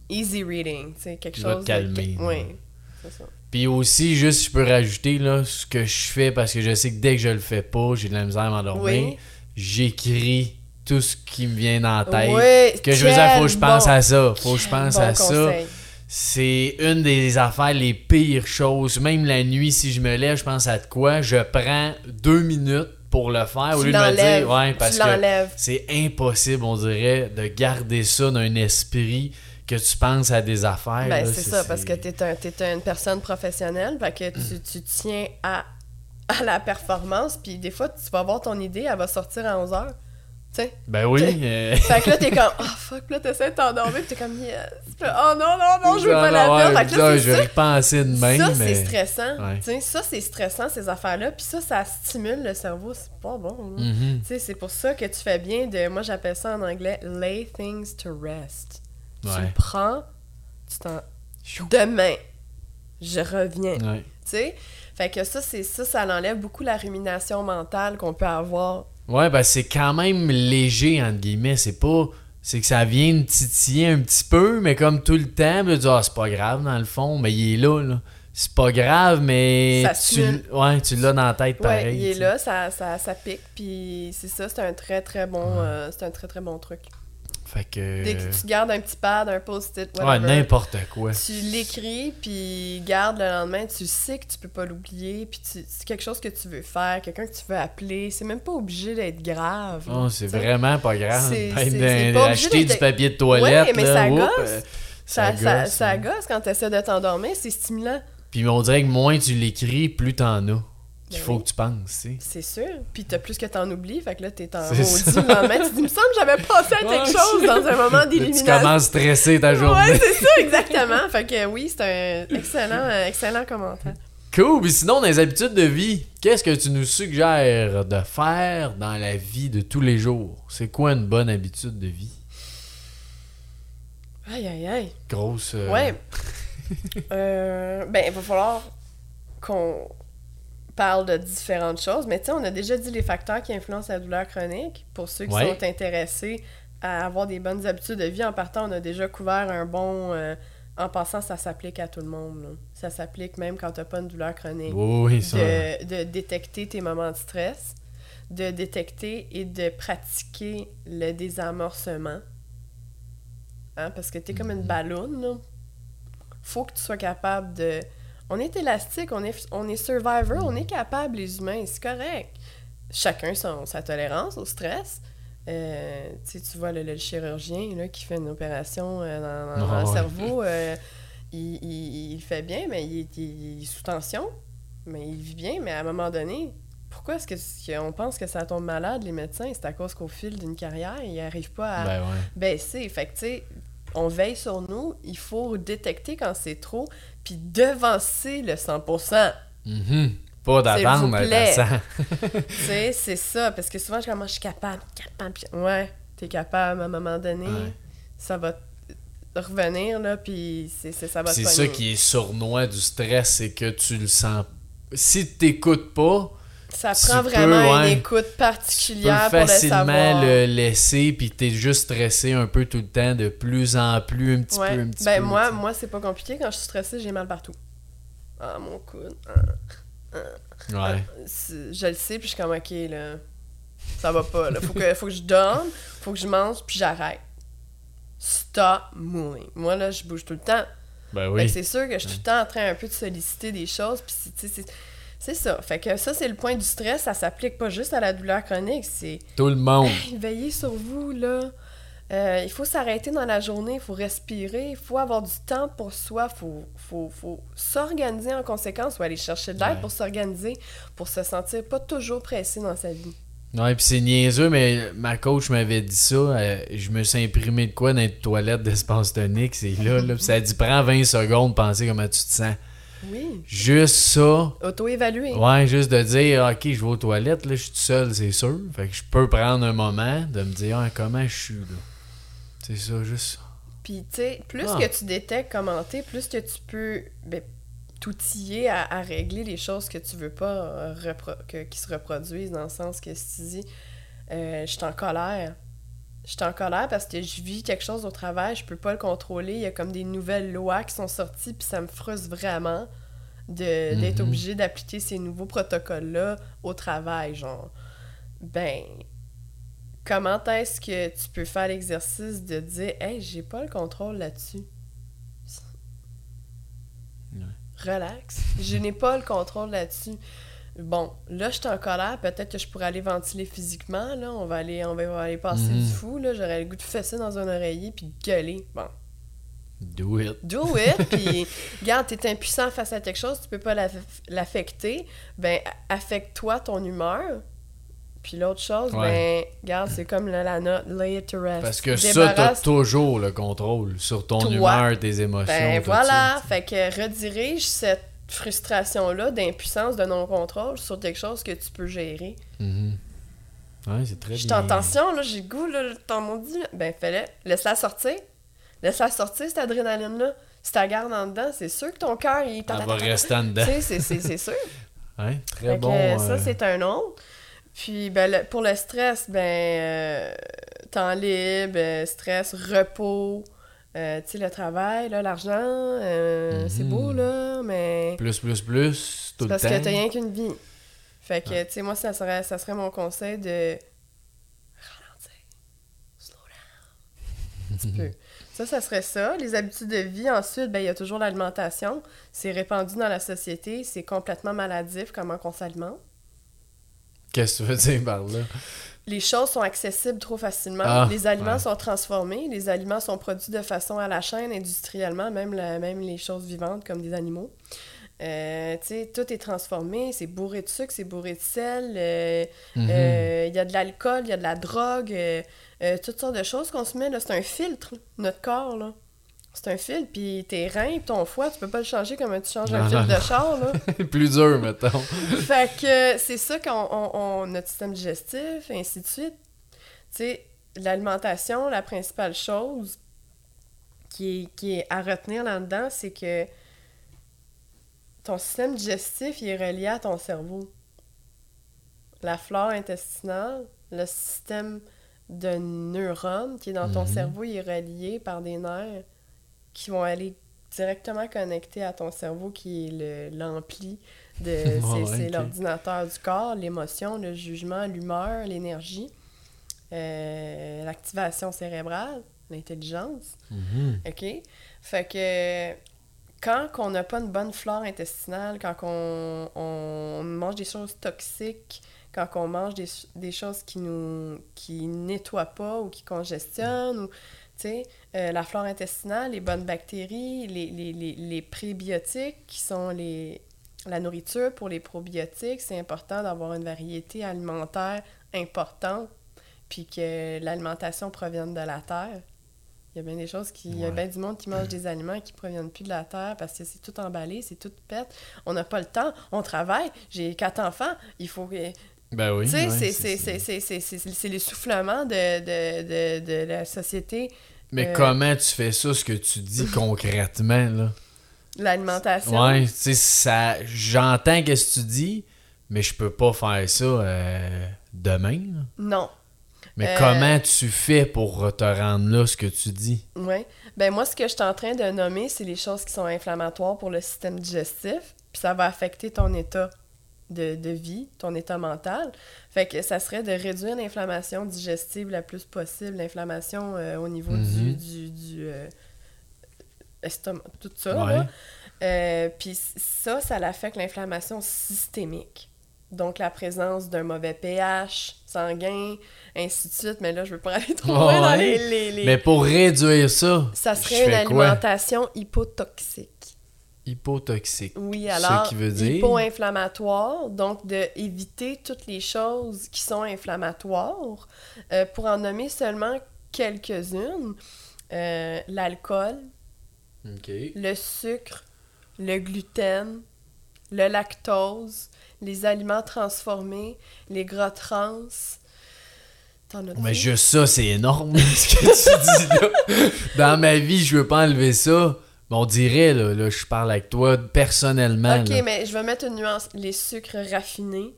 easy reading, tu sais, quelque va te chose calmer, de... Oui, c'est ça. Puis aussi, juste, je peux rajouter là, ce que je fais parce que je sais que dès que je le fais pas, j'ai de la misère à m'endormir. Oui. J'écris tout ce qui me vient dans la tête. Oui, que je veux dire, faut que je pense bon- à ça. Faut que je pense bon à ça. C'est une des affaires les pires choses. Même la nuit, si je me lève, je pense à de quoi? Je prends deux minutes pour le faire au Tu lieu de me dire, ouais, tu parce que c'est impossible, on dirait, de garder ça d'un esprit que tu penses à des affaires. Ben, c'est ça, parce que t'es un, t'es une personne professionnelle, fait que tu, tu tiens à, à la performance, puis des fois, tu vas voir ton idée, elle va sortir à 11h. Tu sais? Ben oui. euh, Fait que là, t'es comme, (laughs) oh fuck, là, t'essaies de t'endormir, t'es comme, yes. Oh non, non, non, je veux pas la ouais, perdre. Fait que là, je vais repenser de même, ça, mais... c'est stressant. Ouais. Tu ça, c'est stressant, ces affaires-là. Puis ça, ça stimule le cerveau. C'est pas bon. Tu sais, c'est pour ça que tu fais bien de. Moi, j'appelle ça en anglais lay things to rest. Tu le prends, tu t'en. Demain, je reviens. Ouais. Tu sais? Fait que ça, c'est ça, ça enlève beaucoup la rumination mentale qu'on peut avoir. Ouais, ben c'est quand même léger, entre guillemets. C'est pas. C'est que ça vient de titiller un petit peu, mais comme tout le temps, dis, ah, c'est pas grave dans le fond, mais il est là, là. C'est pas grave, mais. Ça tu, ouais, tu l'as dans la tête pareil. ouais, il est là, ça, ça, ça pique, puis c'est ça, c'est un très très bon, euh, c'est un très très bon truc. Fait que. Dès que tu gardes un petit pad, un post-it, ouais, whatever, n'importe quoi. tu l'écris, puis garde le lendemain, tu sais que tu peux pas l'oublier, puis c'est quelque chose que tu veux faire, quelqu'un que tu veux appeler, c'est même pas obligé d'être grave. là, Oh, c'est vraiment pas grave. C'est- pas acheter du papier de toilette. Ouais, mais là, ça gosse. euh, Ça, ça, gosse, ça hein. gosse quand tu essaies de t'endormir, c'est stimulant. Puis on dirait que moins tu l'écris, plus t'en as. Qu'il Ben faut oui. que tu penses. C'est sûr. Puis t'as plus que t'en oublies, fait que là, t'es en maudit lendemain. Tu dis, il me semble que j'avais pensé à quelque chose dans un moment Là, tu d'élimination. commences à stresser ta journée. Ouais, c'est ça, exactement. fait que oui, c'est un excellent, excellent commentaire. Cool. Puis sinon, dans les habitudes de vie, qu'est-ce que tu nous suggères de faire dans la vie de tous les jours? C'est quoi une bonne habitude de vie? Aïe, aïe, aïe. Grosse. euh, Ouais. Euh, ben, il va falloir qu'on parle de différentes choses. Mais tu sais, on a déjà dit les facteurs qui influencent la douleur chronique. Pour ceux qui Ouais. sont intéressés à avoir des bonnes habitudes de vie, en partant, on a déjà couvert un bon... euh, en passant, ça s'applique à tout le monde. là. Ça s'applique même quand tu n'as pas une douleur chronique. Oui, oui, ça. de, de détecter tes moments de stress, de détecter et de pratiquer le désamorcement. Hein, parce que tu es comme une ballonne, là. Faut que tu sois capable de... On est élastique, on est, on est survivor, on est capable, les humains, c'est correct. Chacun son, sa tolérance au stress. Euh, tu vois le, le chirurgien là, qui fait une opération euh, dans, Ah le ouais. cerveau, euh, il, il- il le fait bien, mais il est, il est sous tension, mais il vit bien, mais à un moment donné, pourquoi est-ce que qu'on pense que ça tombe malade, les médecins? C'est à cause qu'au fil d'une carrière, ils n'arrivent pas à Ben ouais. baisser. Fait que, tu sais, on veille sur nous, il faut détecter quand c'est trop, puis devancer le 100%. Mhm. Pas d'attendre plaît. 100. (laughs) tu sais, c'est ça. Parce que souvent, je suis comme, Ah, je suis capable, capable. Puis, ouais, t'es capable à un moment donné. Ouais. Ça va revenir, là, puis c'est, ça va C'est ça qui est sournois du stress, c'est que tu le sens. Si t'écoutes pas, Ça tu prend peux, vraiment ouais, une écoute tu peux particulière pour le facilement savoir. le laisser, puis t'es juste stressé un peu tout le temps, de plus en plus, un petit Ouais. peu, un petit ben, peu. moi, moi c'est pas compliqué. Quand je suis stressée, j'ai mal partout. Ah, mon coude. Ah. Ouais. C'est- je le sais, puis je suis comme, ok, là, ça va pas, là. Faut que, faut que je dorme, faut que je mange, puis j'arrête. Stop moving. Moi, là, je bouge tout le temps. Ben oui. c'est sûr que je suis tout le temps en train un peu de solliciter des choses, puis tu sais, c'est... C'est ça. Fait que ça, c'est le point du stress. Ça s'applique pas juste à la douleur chronique. C'est Tout le monde. veiller sur vous, là. Euh, il faut s'arrêter dans la journée, il faut respirer, il faut avoir du temps pour soi, il faut, faut, faut s'organiser en conséquence ou aller chercher de l'aide Ouais. pour s'organiser, pour se sentir pas toujours pressé dans sa vie. Ouais, puis c'est niaiseux, mais ma coach m'avait dit ça. euh, je me suis imprimé de quoi dans les toilettes d'espace tonique, c'est là, là. Ça dit prends 20 secondes, penser comment tu te sens. Oui. Juste ça. Auto-évaluer. Ouais, juste de dire, ok, je vais aux toilettes, là, je suis tout seul, c'est sûr. Fait que je peux prendre un moment de me dire, ah, comment je suis, là? C'est ça, juste ça. Puis, tu sais, plus Ah. que tu détectes comment t'es, plus que tu peux ben, t'outiller à, à régler les choses que tu veux pas euh, repro- que- qui se reproduisent, dans le sens que si tu dis euh, je suis en colère. Je suis en colère parce que je vis quelque chose au travail, je peux pas le contrôler. Il y a comme des nouvelles lois qui sont sorties, puis ça me frustre vraiment de- d'être Mhm. obligé d'appliquer ces nouveaux protocoles-là au travail. Genre, ben, comment est-ce que tu peux faire l'exercice de dire Hey, j'ai pas le contrôle là-dessus? Relax. Je n'ai pas le contrôle là-dessus. Bon, là, je suis en colère. Peut-être que je pourrais aller ventiler physiquement. Là. On va aller, on va aller passer Mhm. du fou. Là. J'aurais le goût de fesser dans un oreiller puis gueuler. Bon, Do it. do it. (laughs) puis, regarde, t'es impuissant face à quelque chose, tu peux pas l'aff- l'affecter. Ben, affecte-toi ton humeur. Puis l'autre chose, Ouais. ben, regarde, c'est comme la, la note, lay it to rest. Parce que ça, t'as toujours le contrôle sur ton Toi. humeur, tes émotions. Ben voilà, fait que redirige cette frustration-là d'impuissance, de non-contrôle sur quelque chose que tu peux gérer. Ouais, c'est très Je suis en tension, là, j'ai le goût, là, t'en maudit. là. Ben fais-le, laisse-la sortir. Laisse-la sortir, cette adrénaline-là. Si t'as garde en dedans, c'est sûr que ton cœur, il... Elle va rester en dedans. C'est- sûr. (laughs) Ouais, très Fait que, bon. euh, ça, euh, c'est un autre. Puis ben, le- pour le stress, ben euh, temps libre, euh, stress, repos, euh, tu sais, le travail, là, l'argent, euh, c'est Mhm. beau, là, mais Plus, plus, plus, tout le parce temps. que t'as rien qu'une vie. Fait que, tu sais, moi, ça serait, ça serait mon conseil de ralentir, slow down, un petit peu. (laughs) Ça, ça serait ça. Les habitudes de vie, ensuite, ben, il y a toujours l'alimentation. C'est répandu dans la société, c'est complètement maladif, comment qu'on s'alimente. Qu'est-ce que tu veux dire par là? Les choses sont accessibles trop facilement. Ah, les aliments ouais. sont transformés. Les aliments sont produits de façon à la chaîne, industriellement, même, la- même les choses vivantes comme des animaux. Euh, tu sais, tout est transformé. C'est bourré de sucre, c'est bourré de sel. euh, Mhm. euh, Il y a de l'alcool, il y a de la drogue, toutes sortes de choses qu'on se met. C'est un filtre, notre corps. là. C'est un filtre, puis tes reins, puis ton foie, tu peux pas le changer comme tu changes un non, de char. Là. (laughs) Plus dur, mettons. (laughs) fait que c'est ça qu'on on, on- notre système digestif, et ainsi de suite. Tu sais, l'alimentation, la principale chose qui est, qui est à retenir là-dedans, c'est que ton système digestif, il est relié à ton cerveau. La flore intestinale, le système de neurones qui est dans ton Mhm. cerveau, il est relié par des nerfs qui vont aller directement connectés à ton cerveau qui est le- l'ampli de (laughs) c'est l'ordinateur du corps, l'émotion, le jugement, l'humeur, l'énergie, euh, l'activation cérébrale, l'intelligence. Mhm. OK? Fait que quand on n'a pas une bonne flore intestinale, quand on, on mange des choses toxiques, quand on mange des, des choses qui nous qui nettoient pas ou qui congestionnent, ou, euh, la flore intestinale, les bonnes bactéries, les, les, les, les prébiotiques qui sont les, la nourriture pour les probiotiques, c'est important d'avoir une variété alimentaire importante, puis que l'alimentation provienne de la terre. Il y a bien des choses qui. Il y a bien du monde qui mange des (clears throat) aliments qui proviennent plus de la terre parce que c'est tout emballé, c'est tout pète. On n'a pas le temps, on travaille. J'ai quatre enfants, il faut que. Ben oui. tu sais, ouais, c'est- c'est- c'est- c'est- c'est c'est- c'est- c'est l'essoufflement de, de, de, de la société, Mais euh, comment tu fais ça, ce que tu dis (laughs) concrètement, là? l'alimentation. Ouais, tu sais, ça... J'entends qu'est-ce que tu dis, mais je peux pas faire ça euh, demain, là. Non. Mais Euh, comment tu fais pour te rendre là, ce que tu dis? Oui. Ben moi, ce que je suis en train de nommer, c'est les choses qui sont inflammatoires pour le système digestif, puis ça va affecter ton état de, de vie, ton état mental. Fait que ça serait de réduire l'inflammation digestive le plus possible, l'inflammation euh, au niveau du, Mhm. du, du euh, estomac, tout ça. Ouais. Euh, puis ça, ça affecte l'inflammation systémique. Donc la présence d'un mauvais pH sanguin, ainsi de suite. Mais là, je veux pas (laughs) aller trop loin dans Ouais. les- les- les, Mais pour réduire ça, ça serait une quoi? alimentation hypotoxique. Hypotoxique. Oui, Ce alors qui veut dire- hypo-inflammatoire, donc de éviter toutes les choses qui sont inflammatoires. Euh, pour en nommer seulement quelques-unes, euh, l'alcool, le sucre, le gluten, le lactose, les aliments transformés, les gras trans. Mais juste ça, c'est énorme, (laughs) ce que tu dis là. Dans ma vie, je veux pas enlever ça. Mais on dirait, là, là, je parle avec toi personnellement, Ok, là, mais je vais mettre une nuance. Les sucres raffinés,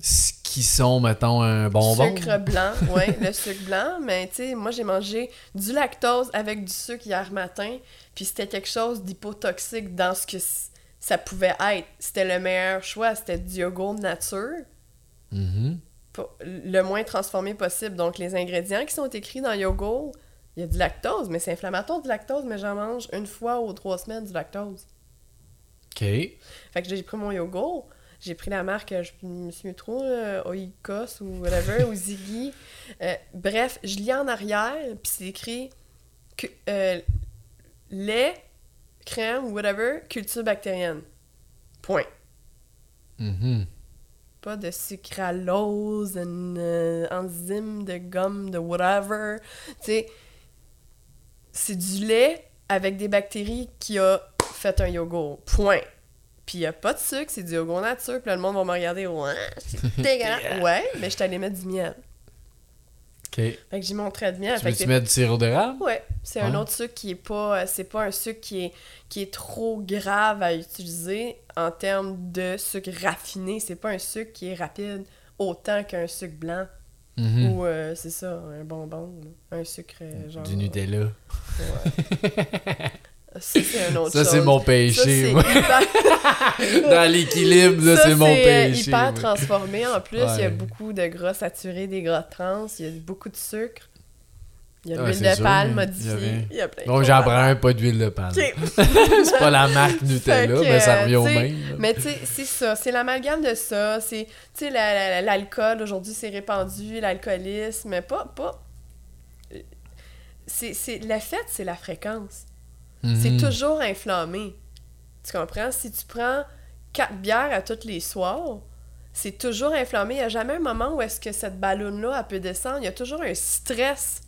ce qui sont, mettons, un bonbon. Sucre blanc, oui, le sucre blanc. (laughs) Mais tu sais, moi, j'ai mangé du lactose avec du sucre hier matin, puis c'était quelque chose d'hypotoxique dans ce que ça pouvait être. C'était le meilleur choix, c'était du yogourt nature, Mhm. pas- le moins transformé possible. Donc, les ingrédients qui sont écrits dans le yogourt, il y a du lactose, mais c'est inflammatoire du lactose, mais j'en mange une fois aux trois semaines du lactose. OK. Fait que j'ai pris mon yogourt, j'ai pris la marque, je me souviens trop, là, Oikos ou whatever, ou Ziggy. Euh, bref, je lis en arrière, puis c'est écrit que, euh, lait, crème ou whatever, culture bactérienne. Point. Mhm. pas de sucralose, une euh, enzyme de gomme, de whatever. Tu sais, c'est du lait avec des bactéries qui a fait un yogourt. Point. Puis il a pas de sucre, c'est du yogourt nature. Puis là, le monde va me regarder, ouais, c'est (laughs) dégueulasse. ouais, mais je t'allais mettre du miel. OK. Fait que j'y montrais de miel. Tu veux-tu mettre du sirop d'érable? Ouais, c'est un autre sucre qui est pas euh, c'est pas un sucre qui est qui est trop grave à utiliser en termes de sucre raffiné, c'est pas un sucre qui est rapide autant qu'un sucre blanc Mhm. ou euh, c'est ça, un bonbon, un sucre euh, genre Du Nutella. Ouais. ça c'est un autre Ça, c'est chose. mon péché. hyper- (laughs) (laughs) Dans l'équilibre, Ça, c'est mon euh, péché. hyper transformé. En plus, il y a beaucoup de gras saturés, des gras trans, il y a beaucoup de sucre. Il y a Ah, l'huile c'est de palme modifiée. il y a plein de choses j'en prends un, pas d'huile de palme. (laughs) C'est pas la marque Nutella, que, mais ça revient au même. Mais tu sais, c'est ça, c'est l'amalgame de ça, c'est, tu sais, la- la- l'alcool, aujourd'hui, c'est répandu, l'alcoolisme, mais pas, pas... C'est, c'est, le fait, c'est la fréquence. C'est Mhm. toujours inflammé. Tu comprends? Si tu prends quatre bières à tous les soirs, c'est toujours inflammé. Il n'y a jamais un moment où est-ce que cette ballonne-là, elle peut descendre. Il y a toujours un stress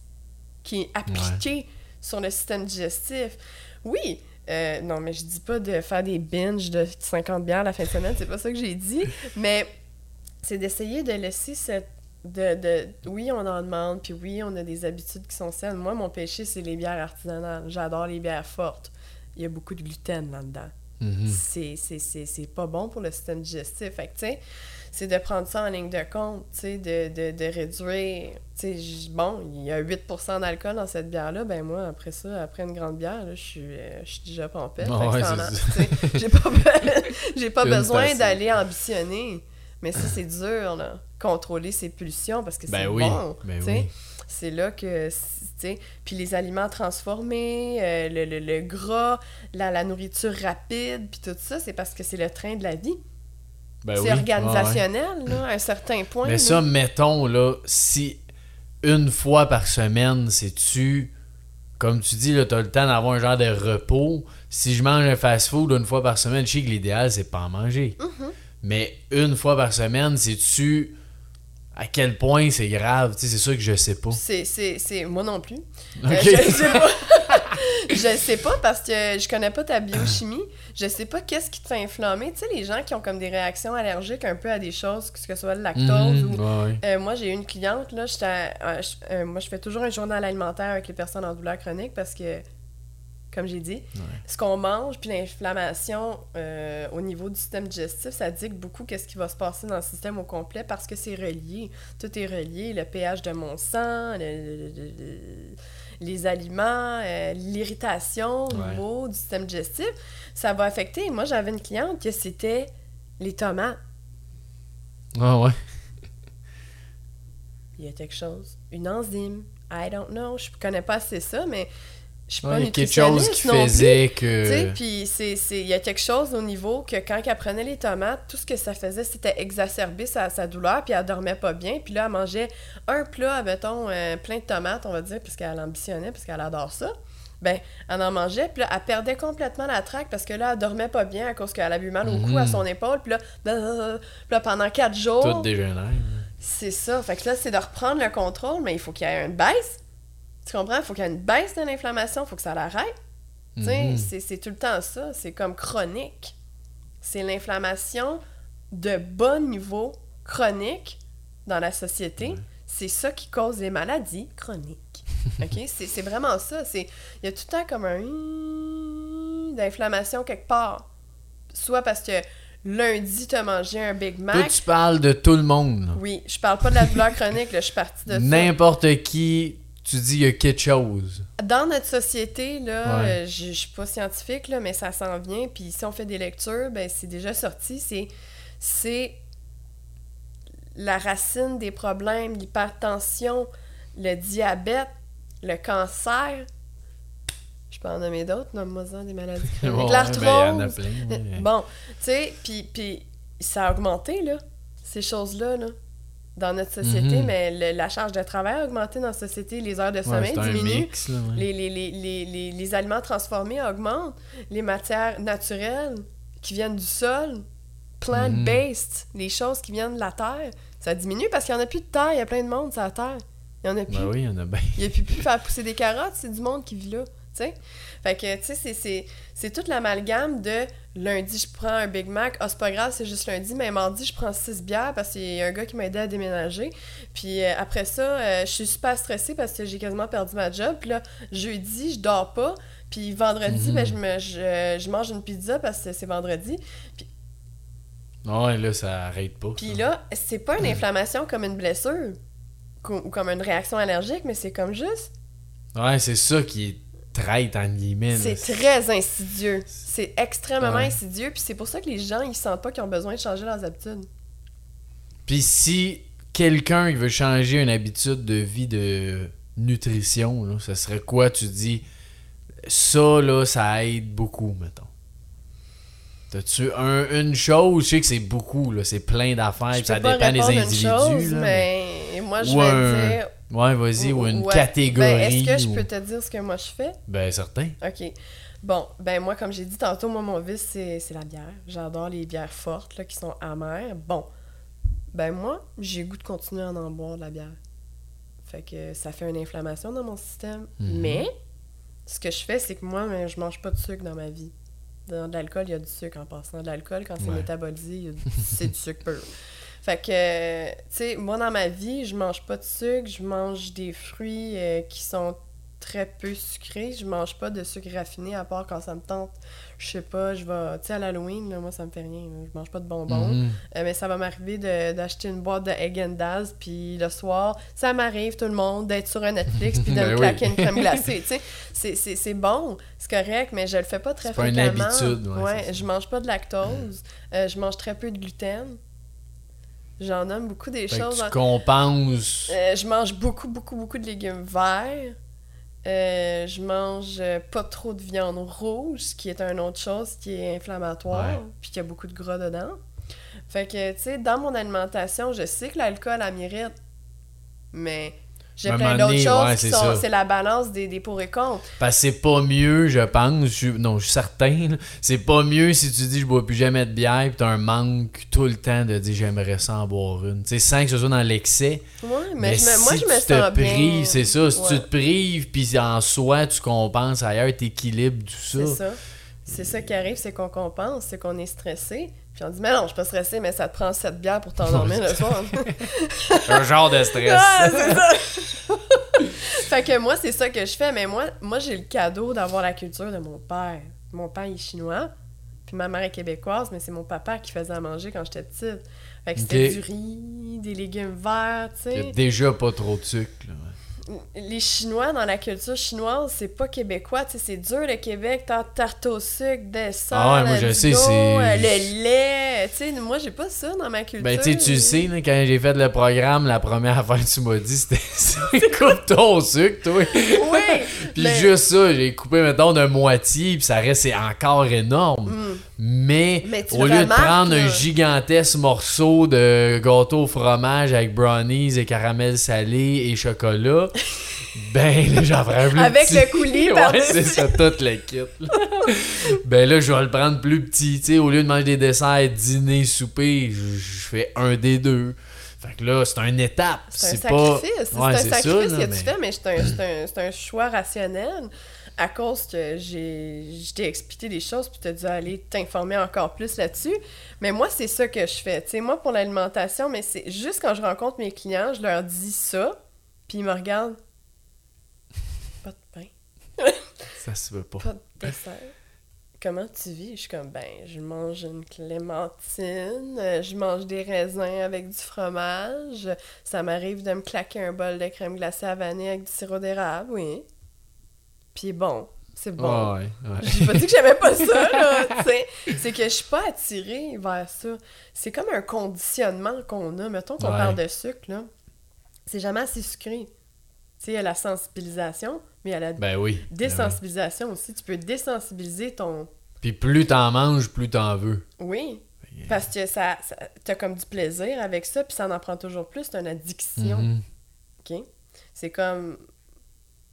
qui est appliqué sur le système digestif. Oui, euh, non, mais je dis pas de faire des binges de 50 bières la fin de semaine, c'est pas ça que j'ai dit, (laughs) mais c'est d'essayer de laisser cette... De, de, oui, on en demande, puis oui, on a des habitudes qui sont saines. Moi, mon péché, c'est les bières artisanales. J'adore les bières fortes. Il y a beaucoup de gluten là-dedans. Mhm. C'est- c'est- C'est c'est pas bon pour le système digestif. Fait que, tu sais, c'est de prendre ça en ligne de compte, tu sais, de, de, de réduire. Tu sais, j- bon, il y a 8% d'alcool dans cette bière-là. Ben, moi, après ça, après une grande bière, là, je suis euh, je suis déjà pompette. Que ouais, c'est c'est. J'ai pas, be- (laughs) besoin d'aller ambitionner. Mais ça, c'est dur, là. Contrôler ses pulsions parce que c'est Ben oui, bon. ben oui. C'est là que, tu sais, puis les aliments transformés, euh, le, le- le gras, la, la nourriture rapide, puis tout ça, c'est parce que c'est le train de la vie. Ben c'est oui. organisationnel, là, à un certain point. Mais là. ça, mettons, là, si une fois par semaine, c'est-tu. Comme tu dis, là, t'as le temps d'avoir un genre de repos. Si je mange un fast-food une fois par semaine, je sais que l'idéal, c'est pas en manger. Mm-hmm. Mais une fois par semaine, c'est-tu. À quel point c'est grave? Tu sais, c'est sûr que je sais pas. C'est, c'est, c'est... Moi non plus. Euh, je sais pas. (laughs) je sais pas parce que je connais pas ta biochimie. Je sais pas qu'est-ce qui te fait inflammer. Tu sais, les gens qui ont comme des réactions allergiques un peu à des choses, que ce soit le lactose Mhm, ou ouais. Euh, moi, j'ai une cliente, là, à- euh, moi, je fais toujours un journal alimentaire avec les personnes en douleur chronique parce que, comme j'ai dit, ce qu'on mange, puis l'inflammation euh, au niveau du système digestif, ça dicte beaucoup qu'est-ce qui va se passer dans le système au complet parce que c'est relié. Tout est relié, le pH de mon sang, le- le- le- le- les aliments, euh, l'irritation au Ouais. niveau du système digestif, ça va affecter. Moi, j'avais une cliente que c'était les tomates. Ah ouais. il y a quelque chose, une enzyme, I don't know, je connais pas assez ça, mais je Ouais, pas il y a quelque chose qui plus. faisait Tu sais, que. puis il y a quelque chose au niveau que quand elle prenait les tomates, tout ce que ça faisait, c'était exacerber sa, sa douleur, puis elle dormait pas bien, puis là, elle mangeait un plat, mettons, euh, plein de tomates, on va dire, puisqu'elle ambitionnait, puisqu'elle adore ça. Ben, elle en mangeait, puis là, elle perdait complètement la traque parce que là, elle dormait pas bien à cause qu'elle avait eu mal au cou, à son épaule, puis là, blablabla. Puis là, pendant quatre jours... Tout dégénère. C'est ça. Fait que là, c'est de reprendre le contrôle, mais il faut qu'il y ait une baisse. Tu comprends? Il faut qu'il y ait une baisse de l'inflammation, il faut que ça l'arrête. Sais, Mhm. c'est- c'est tout le temps ça. C'est comme chronique. C'est l'inflammation de bas niveau chronique dans la société. C'est ça qui cause les maladies chroniques. (laughs) OK? C'est c'est vraiment ça. Il y a tout le temps comme un d'inflammation quelque part. Soit parce que lundi, tu as mangé un Big Toi, Mac. tu parles de tout le monde. Oui, je parle pas de la douleur chronique, là, je suis partie de ça. N'importe qui, tu dis il y a quelque chose. Dans notre société, là, Ouais. euh, je je suis pas scientifique, là, mais ça s'en vient. Puis si on fait des lectures, ben c'est déjà sorti. C'est, c'est la racine des problèmes, l'hypertension, le diabète, le cancer. Je peux en nommer d'autres, nomme-moi-en des maladies (laughs) chroniques. Ouais, L'arthrose. ben, ouais. Bon, tu sais, puis, puis ça a augmenté, là, ces choses-là, là, dans notre société, Mhm. mais le- la charge de travail a augmenté dans la société, les heures de Ouais, sommeil diminuent, mix, là, ouais. les, les, les, les, les, les aliments transformés augmentent, les matières naturelles qui viennent du sol plant-based, les choses qui viennent de la terre, ça diminue parce qu'il n'y en a plus de terre, il y a plein de monde sur la terre. Il y en a plus. Ben oui, il y en a bien. Il n'y a plus plus faire pousser des carottes, c'est du monde qui vit là. Fait que, tu sais, c'est- toute l'amalgame de lundi, je prends un Big Mac. Ah, c'est pas grave, c'est juste lundi, mais mardi, je prends six bières parce qu'il y a un gars qui m'a aidé à déménager. Puis euh, après ça, euh, je suis super stressée parce que j'ai quasiment perdu ma job. Puis là, jeudi, je dors pas. Puis vendredi, Mhm. ben, je, me, je, je mange une pizza parce que c'est vendredi. Ouais, là, ça arrête pas. Puis là, c'est pas une inflammation comme une blessure ou comme une réaction allergique, mais c'est comme juste Ouais, c'est ça qui est traite, en guillemets. C'est très insidieux. C'est extrêmement Ouais. insidieux, puis c'est pour ça que les gens, ils sentent pas qu'ils ont besoin de changer leurs habitudes. Puis si quelqu'un veut changer une habitude de vie de nutrition, là, ça serait quoi, tu dis ça là, ça aide beaucoup, mettons. T'as-tu un, une chose, je sais que c'est beaucoup, là, c'est plein d'affaires, ça dépend des individus. chose, là, mais moi, je Ou vais un- dire... Ouais, vas-y, ou une Ouais. catégorie. Ben, Est-ce que je peux te dire ce que moi je fais? Ben, certain. OK. Bon, ben moi, comme j'ai dit tantôt, moi, mon vice, c'est la bière. J'adore les bières fortes, là, qui sont amères. Bon, ben moi, j'ai goût de continuer à en boire de la bière. Fait que ça fait une inflammation dans mon système. Mhm. Mais, ce que je fais, c'est que moi, ben, je mange pas de sucre dans ma vie. Dans de l'alcool, il y a du sucre en passant. De l'alcool, quand c'est Ouais. métabolisé, c'est du sucre pur. (laughs) Fait que, tu sais, moi, dans ma vie, je mange pas de sucre, je mange des fruits euh, qui sont très peu sucrés. Je mange pas de sucre raffiné, à part quand ça me tente. Je sais pas, je vais... Tu sais, à l'Halloween, là, moi, ça me fait rien. Je mange pas de bonbons. Mhm. Euh, mais ça va m'arriver d'acheter une boîte de Egg Daz, puis le soir, ça m'arrive, tout le monde, d'être sur un Netflix, puis de (laughs) Ben me oui. claquer une crème (laughs) glacée, tu sais. C'est- bon, c'est correct, mais je le fais pas très C'est pas une fréquemment. habitude, ouais, c'est ça. je mange pas de lactose, euh, je mange très peu de gluten. J'en aime beaucoup des Fait que choses. tu compenses. euh, je mange beaucoup, beaucoup, beaucoup de légumes verts. Euh, je mange euh, pas trop de viande rouge, ce qui est une autre chose qui est inflammatoire, puis qui a beaucoup de gras dedans. Fait que, tu sais, dans mon alimentation, je sais que l'alcool, elle m'irrite, mais j'ai plein d'autres choses ouais, qui c'est sont... C'est la balance des, des pour et contre. Parce que c'est pas mieux, je pense. Je, non, je suis certain. C'est pas mieux si tu dis je bois plus jamais de bière puis t'as un manque tout le temps de dire j'aimerais ça en boire une. Tu sais, sans que ce soit dans l'excès. Ouais, mais, Mais, je me- moi, si je me tu te sens prives, c'est ça. Si Ouais. tu te prives puis en soi tu compenses ailleurs, t'équilibres tout C'est ça. ça. C'est ça qui arrive, c'est qu'on compense, c'est qu'on est stressé. Puis on dit, mais non, je suis pas stressé, mais ça te prend cette bière pour t'endormir le soir. (laughs) (laughs) un genre de stress. Ah, c'est ça! (laughs) fait que moi, c'est ça que je fais, mais moi, moi j'ai le cadeau d'avoir la culture de mon père. Mon père est chinois, puis ma mère est québécoise, mais c'est mon papa qui faisait à manger quand j'étais petite. Fait que c'était du riz, des légumes verts, tu sais. déjà pas trop de sucre. là, ouais. Les Chinois, dans la culture chinoise, c'est pas québécois, tu sais, c'est dur le Québec, t'as tarte au sucre, dessert, Ah ouais, moi, je sais, euh, le lait, tu sais, moi j'ai pas ça dans ma culture. Ben, tu sais, tu sais, quand j'ai fait le programme, la première (laughs) affaire que tu m'as dit, c'était (laughs) c'est coupe ton sucre, toi. (laughs) Oui! Puis mais- juste ça, j'ai coupé, mettons, de moitié, puis ça reste c'est encore énorme. Mm. Mais, au lieu de prendre un gigantesque morceau de gâteau au fromage avec brownies et caramel salé et chocolat, (laughs) ben là, j'en ferais un plus Avec petit. le coulis (laughs) Ouais, c'est ça, tout le kit. là. ben là, je vais le prendre plus petit. Tu sais, au lieu de manger des desserts, dîner, souper, je, fais un des deux. Fait que là, c'est une étape. C'est un pas. sacrifice. C'est c'est un sacrifice que mais- tu fais, mais un, un- c'est un choix rationnel à cause que j'ai je t'ai expliqué des choses puis tu as dû aller t'informer encore plus là-dessus. Mais moi, c'est ça que je fais. Tu sais, moi, pour l'alimentation, mais c'est juste quand je rencontre mes clients, je leur dis ça, puis ils me regardent. (laughs) Pas de pain, (laughs) Ça se veut pas. pas de dessert. Comment tu vis? Je suis comme, ben, je mange une clémentine, euh, je mange des raisins avec du fromage, ça m'arrive de me claquer un bol de crème glacée à vanille avec du sirop d'érable, oui. Puis bon, c'est bon. Ouais, ouais. J'ai pas dit que j'aimais pas ça, là. (laughs) C'est que je suis pas attirée vers ça. C'est comme un conditionnement qu'on a. Mettons qu'on Ouais. parle de sucre, là. C'est jamais assez sucré. Tu sais, il y a la sensibilisation, mais il y a la Ben oui. Ben oui. désensibilisation aussi. Tu peux désensibiliser ton... Puis plus t'en manges, plus t'en veux. Oui, parce que ça, ça t'as comme du plaisir avec ça, puis ça en prend toujours plus. C'est une addiction, Mhm. OK? C'est comme...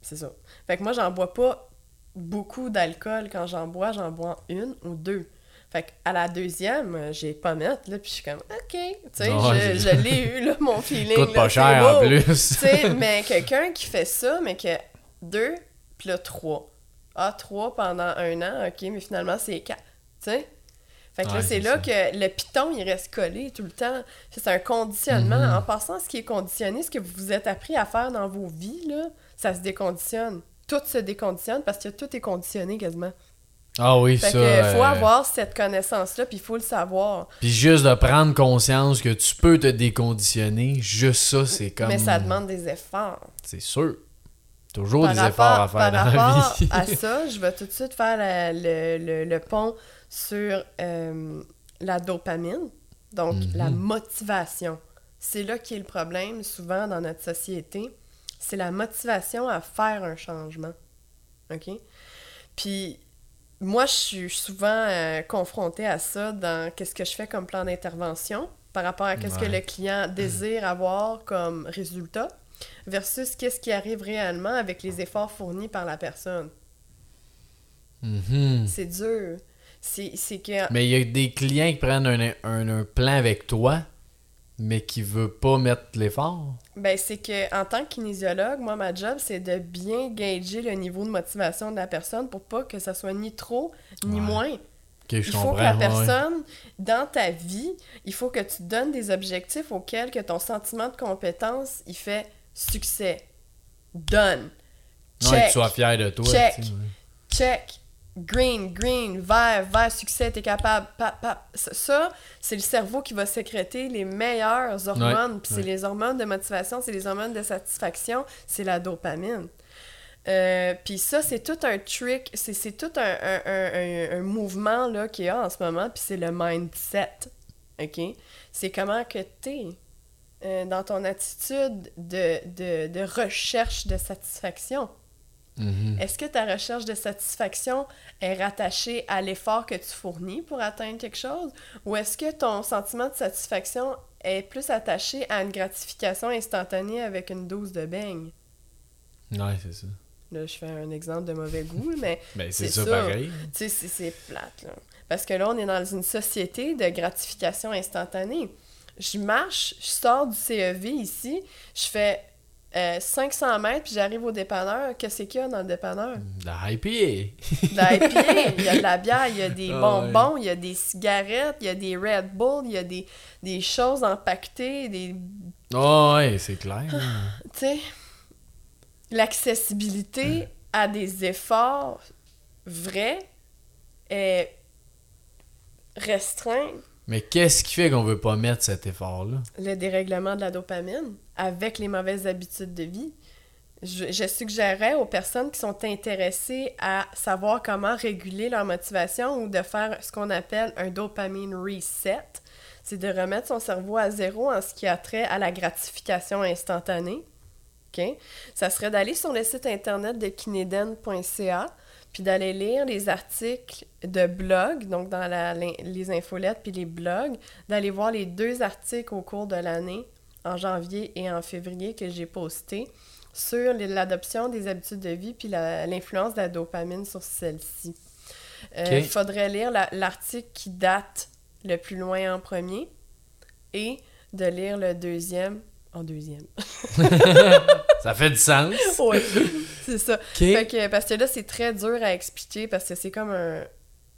C'est ça. Fait que moi, j'en bois pas beaucoup d'alcool. Quand j'en bois, j'en bois une ou deux. Fait qu'à la deuxième, euh, j'ai pas mettre, là, puis je suis comme, OK, tu sais, je, l'ai eu, là, mon (laughs) feeling. Coûte là, pas cher en plus. Tu sais, (laughs) mais quelqu'un qui fait ça, mais que deux, puis là, trois. Ah, trois pendant un an, OK, mais finalement, c'est quatre. Tu sais? Fait que là, Ouais, c'est c'est là ça. que le piton, il reste collé tout le temps. C'est un conditionnement. Mhm. En passant, ce qui est conditionné, ce que vous vous êtes appris à faire dans vos vies, là, ça se déconditionne. Tout se déconditionne parce que tout est conditionné quasiment. Ah oui, Fait ça. que faut euh, avoir cette connaissance-là, puis il faut le savoir. Puis juste de prendre conscience que tu peux te déconditionner, juste ça, c'est comme. Mais ça demande des efforts. C'est sûr. Toujours par des rapport, efforts à faire par dans la rapport vie. à (laughs) ça, je vais tout de suite faire la- le, le- le pont sur euh, la dopamine, donc Mhm. la motivation. C'est là qui est le problème souvent dans notre société. C'est la motivation à faire un changement. OK? Puis moi, je suis souvent euh, confrontée à ça dans qu'est-ce que je fais comme plan d'intervention par rapport à qu'est-ce que le client désire avoir comme résultat versus qu'est-ce qui arrive réellement avec les efforts fournis par la personne. Mhm. C'est dur. C'est c'est que... Mais il y a des clients qui prennent un, un- un plan avec toi, mais qui veulent pas mettre l'effort. Ben, c'est que en tant que kinésiologue, moi, ma job, c'est de bien gager le niveau de motivation de la personne pour pas que ça soit ni trop ni Ouais. moins. Il faut que la ouais. personne, dans ta vie, il faut que tu donnes des objectifs auxquels que ton sentiment de compétence, il fait succès. Ouais, Check. que tu sois fier de toi. Check. ouais. Check. Green, green, vert, vert, succès, t'es capable. Pap, pap. Ça, c'est le cerveau qui va sécréter les meilleures hormones. Puis c'est les hormones de motivation, c'est les hormones de satisfaction, c'est la dopamine. Euh, puis ça, c'est tout un trick, c'est tout un, un, un- un- un mouvement là, qu'il y a en ce moment, puis c'est le mindset. OK? C'est comment que t'es euh, dans ton attitude de, de, de recherche de satisfaction. Mhm. Est-ce que ta recherche de satisfaction est rattachée à l'effort que tu fournis pour atteindre quelque chose? Ou est-ce que ton sentiment de satisfaction est plus attaché à une gratification instantanée avec une dose de beigne? Ouais, c'est ça. Là, je fais un exemple de mauvais goût, mais (laughs) Ben, c'est ça, pareil. tu sais, c'est- c'est plate, là. Parce que là, on est dans une société de gratification instantanée. Je marche, je sors du CEV ici, je fais euh, 500 mètres, puis j'arrive au dépanneur. Qu'est-ce qu'il y a dans le dépanneur? De la IPA. De la IPA, il y a de la bière, il y a des (laughs) Ah bonbons, il y a des cigarettes, il y a des Red Bull, il y a des, des choses empaquetées, des... Oh, ouais, c'est clair. Tu sais, l'accessibilité à des efforts vrais est restreinte. Mais qu'est-ce qui fait qu'on veut pas mettre cet effort-là? Le dérèglement de la dopamine avec les mauvaises habitudes de vie. Je, je suggérerais aux personnes qui sont intéressées à savoir comment réguler leur motivation ou de faire ce qu'on appelle un dopamine reset. C'est de remettre son cerveau à zéro en ce qui a trait à la gratification instantanée. OK? Ça serait d'aller sur le site internet de kineden.ca puis d'aller lire les articles de blog, donc dans la- les infolettes puis les blogs, d'aller voir les deux articles au cours de l'année, en janvier et en février, que j'ai postés sur l'adoption des habitudes de vie puis l'influence de la dopamine sur celle-ci. Il Ok. faudrait lire la- l'article qui date le plus loin en premier et de lire le deuxième en deuxième. (laughs) Ça fait du sens. (laughs) oui, c'est ça. OK. Fait que, parce que là, c'est très dur à expliquer parce que c'est comme un,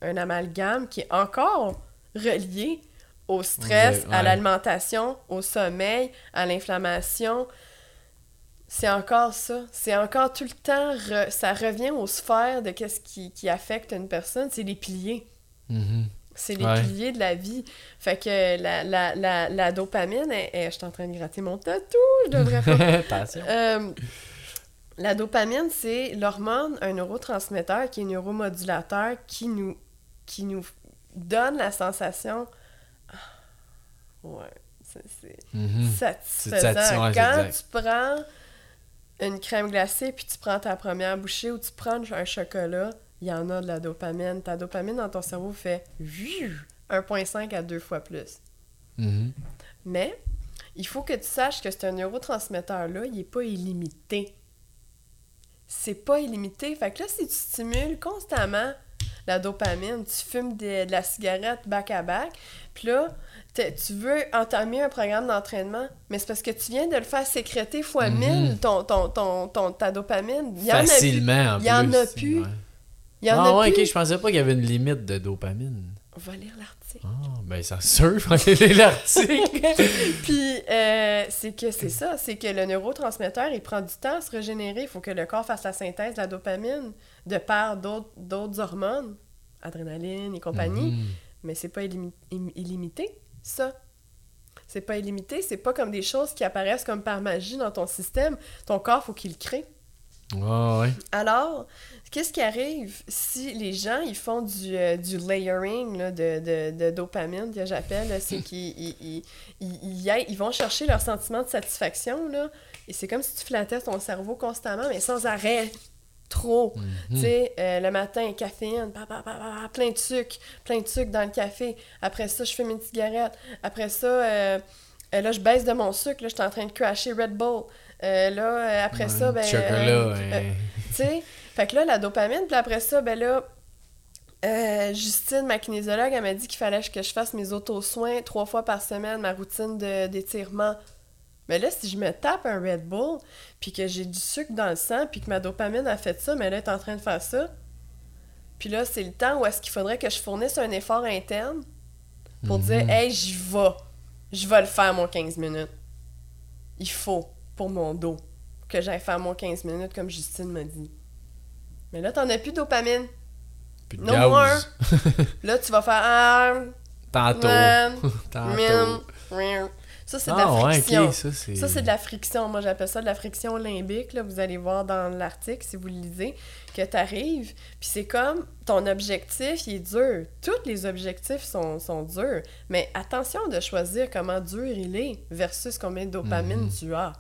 un amalgame qui est encore relié au stress, Ouais, à l'alimentation, au sommeil, à l'inflammation. C'est encore ça. C'est encore tout le temps, re- ça revient aux sphères de qu'est-ce qui, qui affecte une personne. C'est les piliers. Mhm. C'est les Ouais. piliers de la vie. Fait que la, la, la, la dopamine, elle- elle- je suis en train de gratter mon tatou, je devrais pas (laughs) euh, la dopamine, c'est l'hormone, un neurotransmetteur qui est neuromodulateur qui nous, qui nous donne la sensation. Ah, Ouais, c'est c'est Mhm. satisfaisant. Ouais, Quand tu prends une crème glacée puis tu prends ta première bouchée ou tu prends un chocolat, il y en a de la dopamine. Ta dopamine dans ton cerveau fait 1,5 à 2 fois plus. Mhm. Mais il faut que tu saches que ce neurotransmetteur-là, il n'est pas illimité. C'est pas illimité. Fait que là, si tu stimules constamment la dopamine. Tu fumes de, de la cigarette back à back, puis là, tu veux entamer un programme d'entraînement, mais c'est parce que tu viens de le faire sécréter fois Mhm. 1000 ton, ton, ton, ton- ta dopamine. Il y en a plus. Facilement, en Il y en a plus. Il y en ah a ouais, plus. ok, je pensais pas qu'il y avait une limite de dopamine. On va lire l'article. Ah, ben c'est sûr, faut aller lire l'article. (laughs) Puis, euh, c'est que c'est ça, c'est que le neurotransmetteur, il prend du temps à se régénérer. Il faut que le corps fasse la synthèse de la dopamine de par d'autres d'autres hormones, adrénaline et compagnie. Mhm. Mais c'est pas illimi- im- illimité, ça. C'est pas illimité, c'est pas comme des choses qui apparaissent comme par magie dans ton système. Ton corps, faut qu'il le crée. Ouais, ouais. Alors, qu'est-ce qui arrive si les gens ils font du, euh, du layering là, de, de, de dopamine que j'appelle, c'est (laughs) qu'ils ils, ils, ils vont chercher leur sentiment de satisfaction là, et c'est comme si tu flattais ton cerveau constamment mais sans arrêt. Trop. Mhm. Tu sais, euh, le matin, caféine, plein de sucre, plein de sucre dans le café. Après ça, je fume une cigarette. Après ça, euh, euh, là, je baisse de mon sucre. Là, je suis en train de crasher Red Bull. Euh, là, après ça, ben... Tu sais, fait que là, la dopamine, puis après ça, ben là, Justine, ma kinésiologue, elle m'a dit qu'il fallait que je fasse mes auto-soins trois fois par semaine, ma routine d'étirement. Mais là, si je me tape un Red Bull, puis que j'ai du sucre dans le sang, puis que ma dopamine a fait ça, mais là, elle est en train de faire ça. Puis là, c'est le temps où est-ce qu'il faudrait que je fournisse un effort interne pour Mhm. dire, hey, j'y vais. Je vais le faire, mon 15 minutes. Il faut, pour mon dos, que j'aille faire mon 15 minutes, comme Justine m'a dit. Mais là, t'en as plus de dopamine. Puis de No more. (laughs) Là, tu vas faire, ah, Tantôt. man, (laughs) Tantôt. Ça, c'est de la Ah ouais, friction. ok, ça c'est. Ça, c'est de la friction. Moi, j'appelle ça de la friction limbique. Là. Vous allez voir dans l'article, si vous le lisez, que tu arrives. Puis c'est comme ton objectif, il est dur. Tous les objectifs sont, sont durs. Mais attention de choisir comment dur il est versus combien de dopamine Mhm. tu as.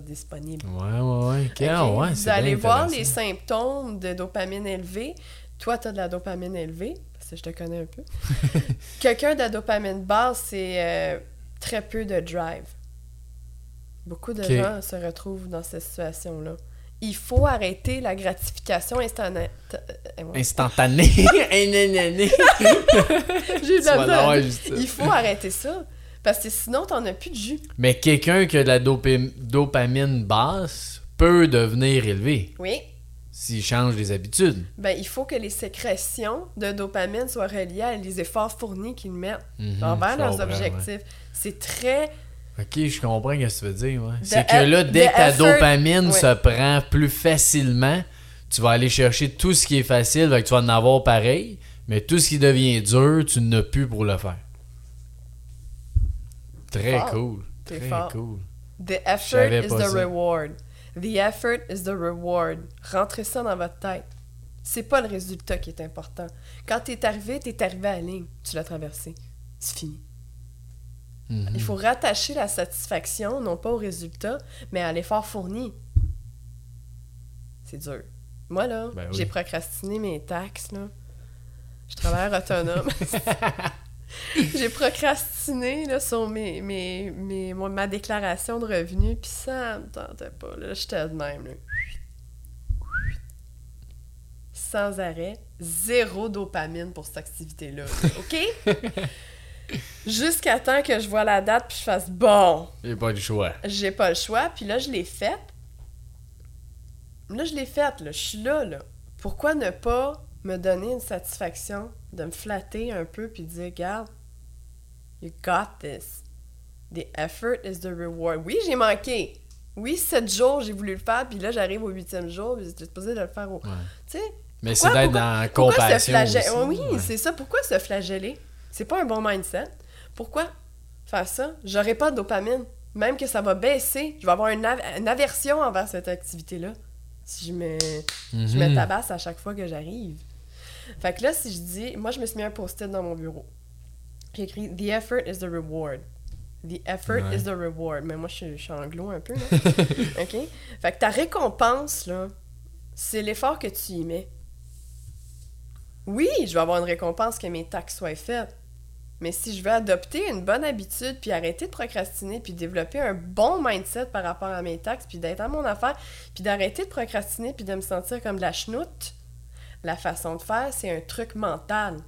Disponible. Ouais, ouais, ouais. ok, Ok? ah ouais, vous allez voir les symptômes de dopamine élevée. Toi, tu as de la dopamine élevée, parce que je te connais un peu. (laughs) Quelqu'un de la dopamine basse, c'est euh, très peu de drive. Beaucoup de gens se retrouvent dans cette situation-là. Il faut arrêter la gratification instantanée. Euh, ouais. Instantané. (laughs) (laughs) Instantané. (laughs) J'ai eu de la. Il faut arrêter ça. Parce que sinon, t'en as plus de jus. Mais quelqu'un qui a de la dopamine basse peut devenir élevé Oui. S'il change les habitudes. Ben, il faut que les sécrétions de dopamine soient reliées à les efforts fournis qu'ils mettent Mhm, envers leurs ouais. objectifs. C'est très Ok, je comprends ce que tu veux dire. Ouais. C'est que là, dès que ta effort- dopamine ouais. se prend plus facilement, tu vas aller chercher tout ce qui est facile, que tu vas en avoir pareil, mais tout ce qui devient dur, tu n'as plus pour le faire. Très Fort. cool. Très fort. cool. The effort is the ça. reward. The effort is the reward. Rentrez ça dans votre tête. C'est pas le résultat qui est important. Quand t'es arrivé, t'es arrivé à la ligne. Tu l'as traversé. C'est fini. Mhm. Il faut rattacher la satisfaction, non pas au résultat, mais à l'effort fourni. C'est dur. Moi, là, Ben oui. j'ai procrastiné mes taxes, là. Je travaille autonome. (laughs) (laughs) j'ai procrastiné, là, sur mes, mes, mes, mon- ma déclaration de revenus, puis ça me tentait pas, là. J'étais de même, là. Sans arrêt. Zéro dopamine pour cette activité-là. là. (laughs) OK? Jusqu'à temps que je vois la date, puis je fasse « Bon, J'ai pas le choix. j'ai pas le choix. Puis là, je l'ai faite. Là, je l'ai faite, là. Je suis là, là. Pourquoi ne pas me donner une satisfaction de me flatter un peu puis de dire, regarde, you got this. The effort is the reward. Oui, j'ai manqué. Oui, sept jours, j'ai voulu le faire, puis là, j'arrive au huitième jour, puis j'étais supposé de le faire au... Ouais. Tu sais, Mais c'est Pourquoi- d'être pourquoi- dans pourquoi se compassion. flageller? aussi, oui, ouais. c'est ça. Pourquoi se flageller? C'est pas un bon mindset. Pourquoi faire ça? J'aurai pas de dopamine. Même que ça va baisser, je vais avoir une, av- une aversion envers cette activité-là. Si je me, je me Mhm. tabasse à chaque fois que j'arrive. Fait que là, si je dis... Moi, je me suis mis un post-it dans mon bureau. J'ai écrit « The effort is the reward ». The effort Ouais. is the reward. Mais moi, je, suis- je suis anglo un peu, là. (laughs) OK? Fait que ta récompense, là, c'est l'effort que tu y mets. Oui, je vais avoir une récompense que mes taxes soient faites. Mais si je veux adopter une bonne habitude, puis arrêter de procrastiner, puis développer un bon mindset par rapport à mes taxes, puis d'être à mon affaire, puis d'arrêter de procrastiner, puis de me sentir comme de la chenoute, La façon de faire, c'est un truc mental.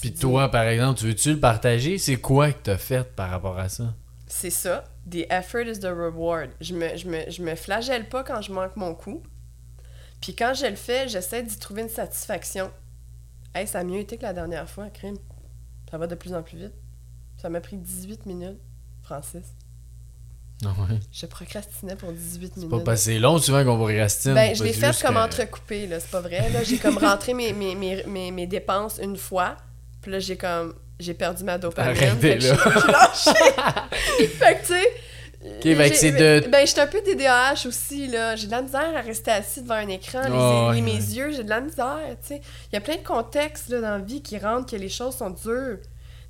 Puis toi, par exemple, tu veux-tu le partager? C'est quoi que t'as fait par rapport à ça? C'est ça. The effort is the reward. Je me, je, me, je me flagelle pas quand je manque mon coup. Puis quand je le fais, j'essaie d'y trouver une satisfaction. Hey, ça a mieux été que la dernière fois, crime. Ça va de plus en plus vite. Ça m'a pris 18 minutes, Francis. Ah ouais. Je procrastinais pour 18 C'est minutes. pas passé long souvent qu'on procrastine. Ben, je l'ai C'est fait comme que- entrecoupé, là, c'est pas vrai. Là, j'ai comme rentré mes, mes, mes, mes, mes dépenses une fois, puis là, j'ai comme... J'ai perdu ma dopamine. Arrêtez, fait que je suis lâchée. (laughs) fait que, tu sais... Que j'ai- c'est de- Ben, j'étais un peu TDAH aussi, là. J'ai de la misère à rester assis devant un écran, les, Oh, les- ouais, mes ouais. yeux, j'ai de la misère, tu sais. Il y a plein de contextes, là, dans la vie qui rendent que les choses sont dures.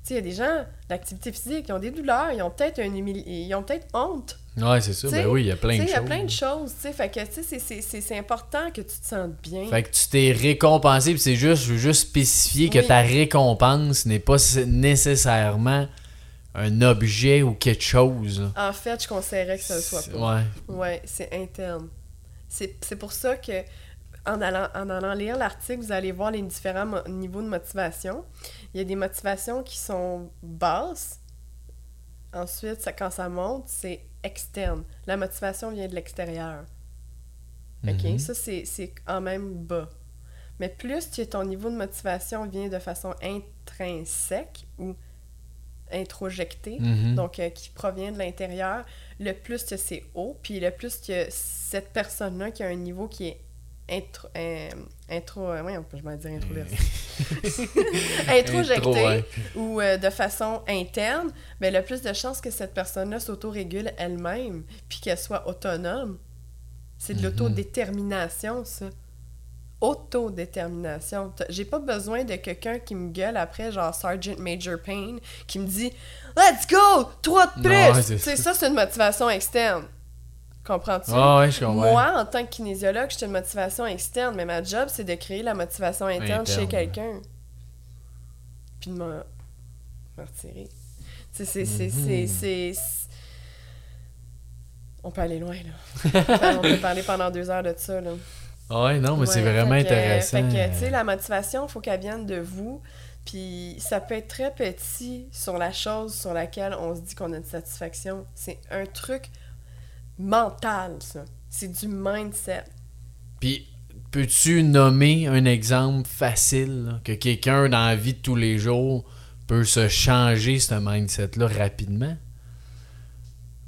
Sais, il y a des gens d'activité physique, ils ont des douleurs, ils ont peut-être un humili- ils ont peut-être honte. Ouais, c'est ça. Sais, Ben oui, il y a plein de choses. il y a plein de choses, tu sais. Fait que, tu sais, c'est- important que tu te sentes bien. Fait que tu t'es récompensé, puis c'est juste, je veux juste spécifier que ta récompense n'est pas nécessairement un objet ou quelque chose. En fait, je conseillerais que ça le soit pas. Ouais. Ouais, c'est interne. C'est c'est pour ça que, en allant, en allant lire l'article, vous allez voir les différents niveaux de motivation. Il y a des motivations qui sont basses. Ensuite, ça, quand ça monte, c'est externe. La motivation vient de l'extérieur. OK? Mhm. Ça, c'est c'est quand même bas. Mais plus que ton niveau de motivation vient de façon intrinsèque ou introjectée, Mhm. donc euh, qui provient de l'intérieur, le plus que c'est haut, puis le plus que cette personne-là qui a un niveau qui est intro... euh, intro euh, ouais, je vais dire introverti. (laughs) introjecté Intro, ouais. ou euh, de façon interne, ben, le plus de chances que cette personne-là s'autorégule elle-même, puis qu'elle soit autonome. C'est de Mhm. l'autodétermination, ça. Autodétermination. J'ai pas besoin de quelqu'un qui me gueule après, genre Sergeant Major Payne, qui me dit Let's go! Trois de Non, plus! c'est ça, c'est une motivation externe. Comprends-tu? Ouais, je comprends. Moi, en tant que kinésiologue, j'ai une motivation externe, mais ma job, c'est de créer la motivation interne, chez quelqu'un. Puis de me me retirer. Tu sais, c'est- Mhm. c'est- On peut aller loin, là. Enfin, on peut parler pendant deux heures de ça, là. Ah Ouais, non, mais c'est vraiment fait que- intéressant. Fait que, tu sais, la motivation, il faut qu'elle vienne de vous. Puis ça peut être très petit sur la chose sur laquelle on se dit qu'on a une satisfaction. C'est un truc mental, ça. C'est du mindset. Puis, peux-tu nommer un exemple facile là, que quelqu'un dans la vie de tous les jours peut se changer ce mindset-là rapidement?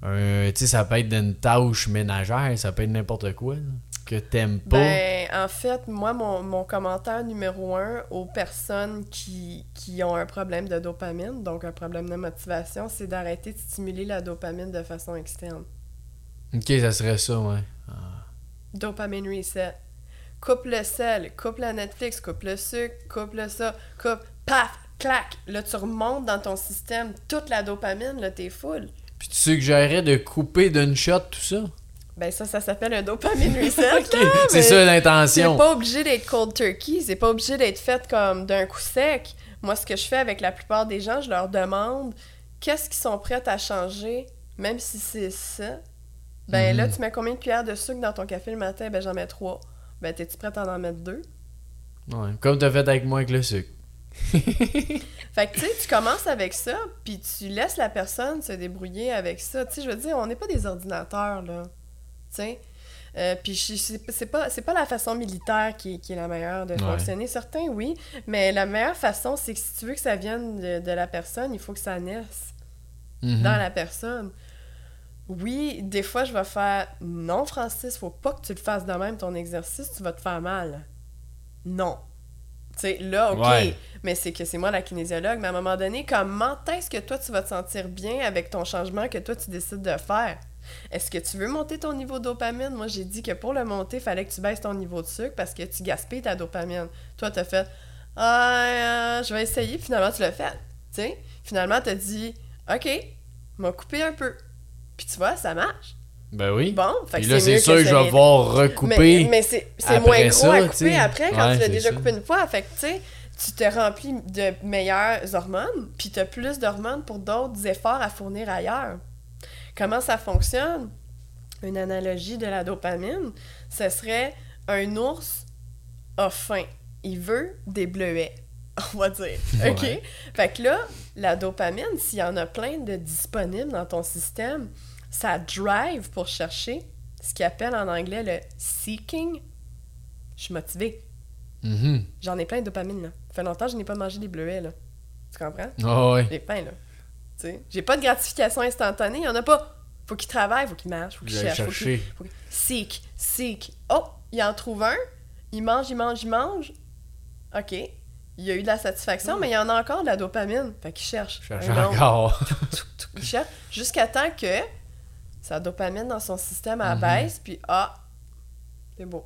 Un- tu sais, ça peut être d'une tâche ménagère, ça peut être n'importe quoi là, que t'aimes pas. Ben, en fait, moi, mon, mon commentaire numéro un aux personnes qui, qui ont un problème de dopamine, donc un problème de motivation, c'est d'arrêter de stimuler la dopamine de façon externe. Ok, ça serait ça, ouais. Dopamine reset. Coupe le sel, coupe la Netflix, coupe le sucre, coupe le ça, coupe, paf, clac. Là, tu remontes dans ton système toute la dopamine, là, t'es full. Puis tu suggérerais de couper d'une shot tout ça? Ben ça, ça s'appelle un dopamine (laughs) reset, C'est ça C'est l'intention. pas obligé d'être cold turkey, c'est pas obligé d'être fait comme d'un coup sec. Moi, ce que je fais avec la plupart des gens, je leur demande qu'est-ce qu'ils sont prêts à changer, même si c'est ça. Ben Mhm. là, tu mets combien de cuillères de sucre dans ton café le matin? Ben j'en mets trois. Ben t'es-tu prête à en mettre deux? Ouais, comme t'as fait avec moi avec le sucre. (laughs) Fait que, tu sais, tu commences avec ça, puis tu laisses la personne se débrouiller avec ça. Tu sais, je veux dire, on n'est pas des ordinateurs, là. Tu sais? Euh, puis c'est pas, c'est pas la façon militaire qui, qui est la meilleure de Ouais. fonctionner. Certains, oui, mais la meilleure façon, c'est que si tu veux que ça vienne de, de la personne, il faut que ça naisse Mhm. dans la personne. Oui, des fois, je vais faire « Non, Francis, faut pas que tu le fasses de même, ton exercice, tu vas te faire mal. » Non. Tu sais, là, OK, Ouais. mais c'est que c'est moi la kinésiologue, mais à un moment donné, comment est-ce que toi, tu vas te sentir bien avec ton changement que toi, tu décides de faire? Est-ce que tu veux monter ton niveau de dopamine? Moi, j'ai dit que pour le monter, il fallait que tu baisses ton niveau de sucre parce que tu gaspilles ta dopamine. Toi, t'as fait « Ah, euh, je vais essayer. » Finalement, tu l'as fait. Tu sais? Finalement, t'as dit « OK, m'a coupé un peu. » Puis tu vois, ça marche. Ben oui. Bon, fait Puis que là, c'est sûr que je vais voir recouper. mais, mais c'est moins gros ça, à couper après quand Ouais, tu l'as déjà ça. coupé une fois. Fait que, tu sais, tu te remplis de meilleures hormones, puis tu as plus d'hormones pour d'autres efforts à fournir ailleurs. Comment ça fonctionne? Une analogie de la dopamine, ce serait un ours a faim. il veut des bleuets, (laughs) on va dire. Ouais. OK? Fait que là, la dopamine, s'il y en a plein de disponibles dans ton système, ça drive pour chercher ce qu'ils appellent en anglais le seeking. Je suis motivée. Mhm. J'en ai plein de dopamine, là. Ça fait longtemps que je n'ai pas mangé des bleuets, là. Tu comprends? Ah ouais. J'ai faim, là. Tu sais, j'ai pas de gratification instantanée, il y en a pas. Faut qu'il travaille, faut qu'il marche, faut qu'il cherche, faut qu'il... chercher. faut qu'il- Seek, seek. Oh, il en trouve un, il mange, il mange, il mange. OK. Il a eu de la satisfaction, mais il y en a encore de la dopamine. Fait qu'il cherche. Cherche encore. Il cherche jusqu'à temps que sa dopamine dans son système abaisse, puis ah, c'est beau.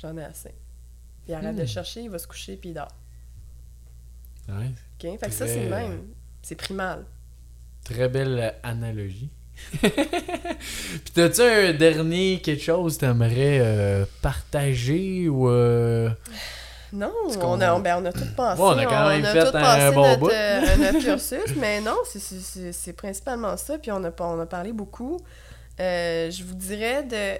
J'en ai assez. Il arrête de Hmm. chercher, il va se coucher, puis il dort. Ouais. OK? Fait que ça, c'est le même. C'est primal. Très belle analogie. (laughs) Puis t'as-tu un dernier quelque chose que t'aimerais euh, partager ou euh, Non, on a, ben, on a tout passé. Ouais, on a quand même fait tout un passé bon notre, bout. euh, (laughs) notre cursus, mais non, c'est- c'est- c'est c'est principalement ça. Puis on a, pas- on a parlé beaucoup. Euh, je vous dirais de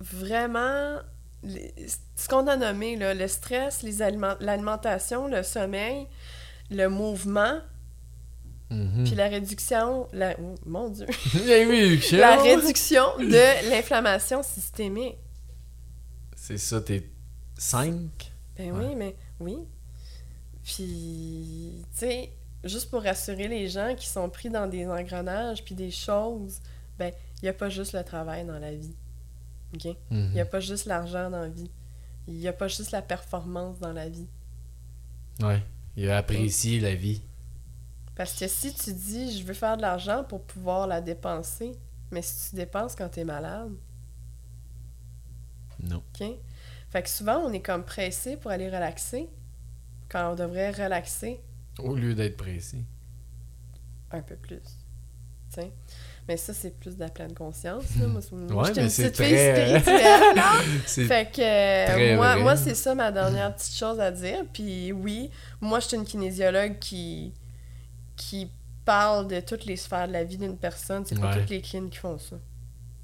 vraiment les- ce qu'on a nommé, là, le stress, aliment- l'alimentation, le sommeil, le mouvement, mhm. puis la réduction, la, oh, mon Dieu, (laughs) la réduction de l'inflammation systémique. C'est ça, t'es 5? Ben Ouais. oui, mais oui. Puis, tu sais, juste pour rassurer les gens qui sont pris dans des engrenages puis des choses, ben, il n'y a pas juste le travail dans la vie. OK? Il n'y a pas juste l'argent dans la vie. Il n'y a pas juste la performance dans la vie. Ouais. Il a apprécié la vie. Parce que si tu dis, je veux faire de l'argent pour pouvoir la dépenser, mais si tu dépenses quand tu es malade, Non. OK? Fait que souvent, on est comme pressé pour aller relaxer, quand on devrait relaxer Au lieu d'être pressé. un peu plus. T'sais. Mais ça, c'est plus de la pleine conscience. Là. Moi, c'est- moi, Ouais, j'étais mais une petite très, euh, spirituelle. (laughs) fait que euh, moi, vrai. moi c'est ça ma dernière petite chose à dire. Puis oui, moi, je suis une kinésiologue qui, qui parle de toutes les sphères de la vie d'une personne. C'est pas Ouais. toutes les clines qui font ça.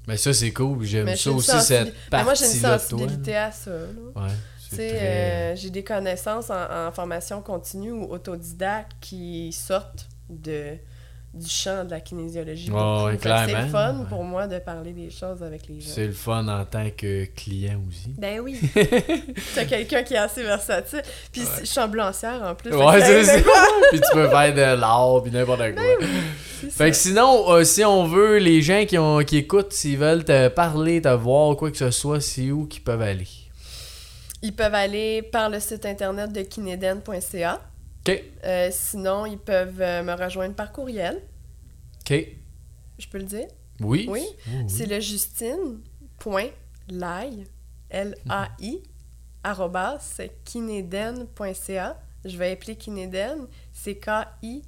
Mais ça, c'est cool. J'aime ça aussi, sensibil- cette Mais moi, j'ai une sensibilité à ça. là. Ouais. Très... euh, j'ai des connaissances en, en formation continue ou autodidacte qui sortent de, du champ de la kinésiologie. C'est le fun Ouais. pour moi de parler des choses avec les gens. C'est le fun en tant que client aussi. Ben oui. (laughs) T'as quelqu'un qui est assez versatile. Puis Ouais. je suis ambulancière en plus. Ouais, c'est ça. puis tu peux faire de l'art, puis n'importe quoi. C'est Fait que sinon, euh, si on veut, les gens qui, ont, qui écoutent, s'ils veulent te parler, te voir, quoi que ce soit, c'est où qu'ils peuvent aller? Ils peuvent aller par le site internet de kineden.ca. OK. Euh, sinon, ils peuvent euh, me rejoindre par courriel. OK. Je peux le dire? Oui? Oui. oui. C'est le justine.lai, L-A-I, arrobas, kineden.ca. Je vais appeler Kineden. C'est K-I-N-E-D-E-N.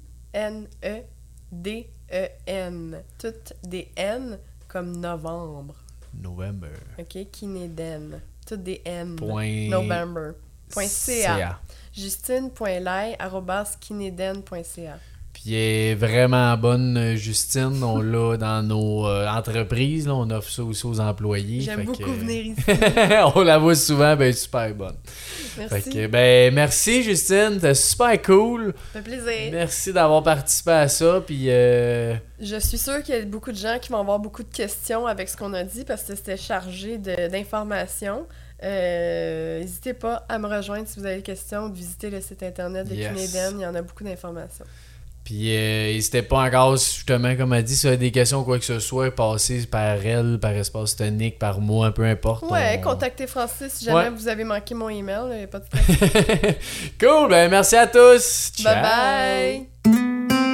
Toutes des N comme novembre. November. OK? Kineden. Toutes des N. Point... November. Point .ca. CA. Justine.lai, arrobas, kineden.ca. Puis elle est vraiment bonne, euh, Justine. On (laughs) l'a dans nos euh, entreprises. là. On offre ça aussi aux employés. J'aime Fait beaucoup que- venir ici. (laughs) on la voit souvent, ben super bonne. Fait Merci. que, ben, merci Justine, c'était super cool. Ça fait plaisir. Merci d'avoir participé à ça. Puis, euh, Je suis sûre qu'il y a beaucoup de gens qui vont avoir beaucoup de questions avec ce qu'on a dit parce que c'était chargé d'informations. Euh, N'hésitez pas à me rejoindre si vous avez des questions ou de visiter le site internet de Yes. Kinéden. Il y en a beaucoup d'informations. puis euh, n'hésitez pas encore, justement, comme elle dit, si vous avez des questions ou quoi que ce soit, passez par elle, par Espace Tonique, par moi, peu importe. Ouais, on- contactez Francis si jamais Ouais. vous avez manqué mon email. Il n'y a pas de (laughs) cool, ben merci à tous. Ciao. bye bye!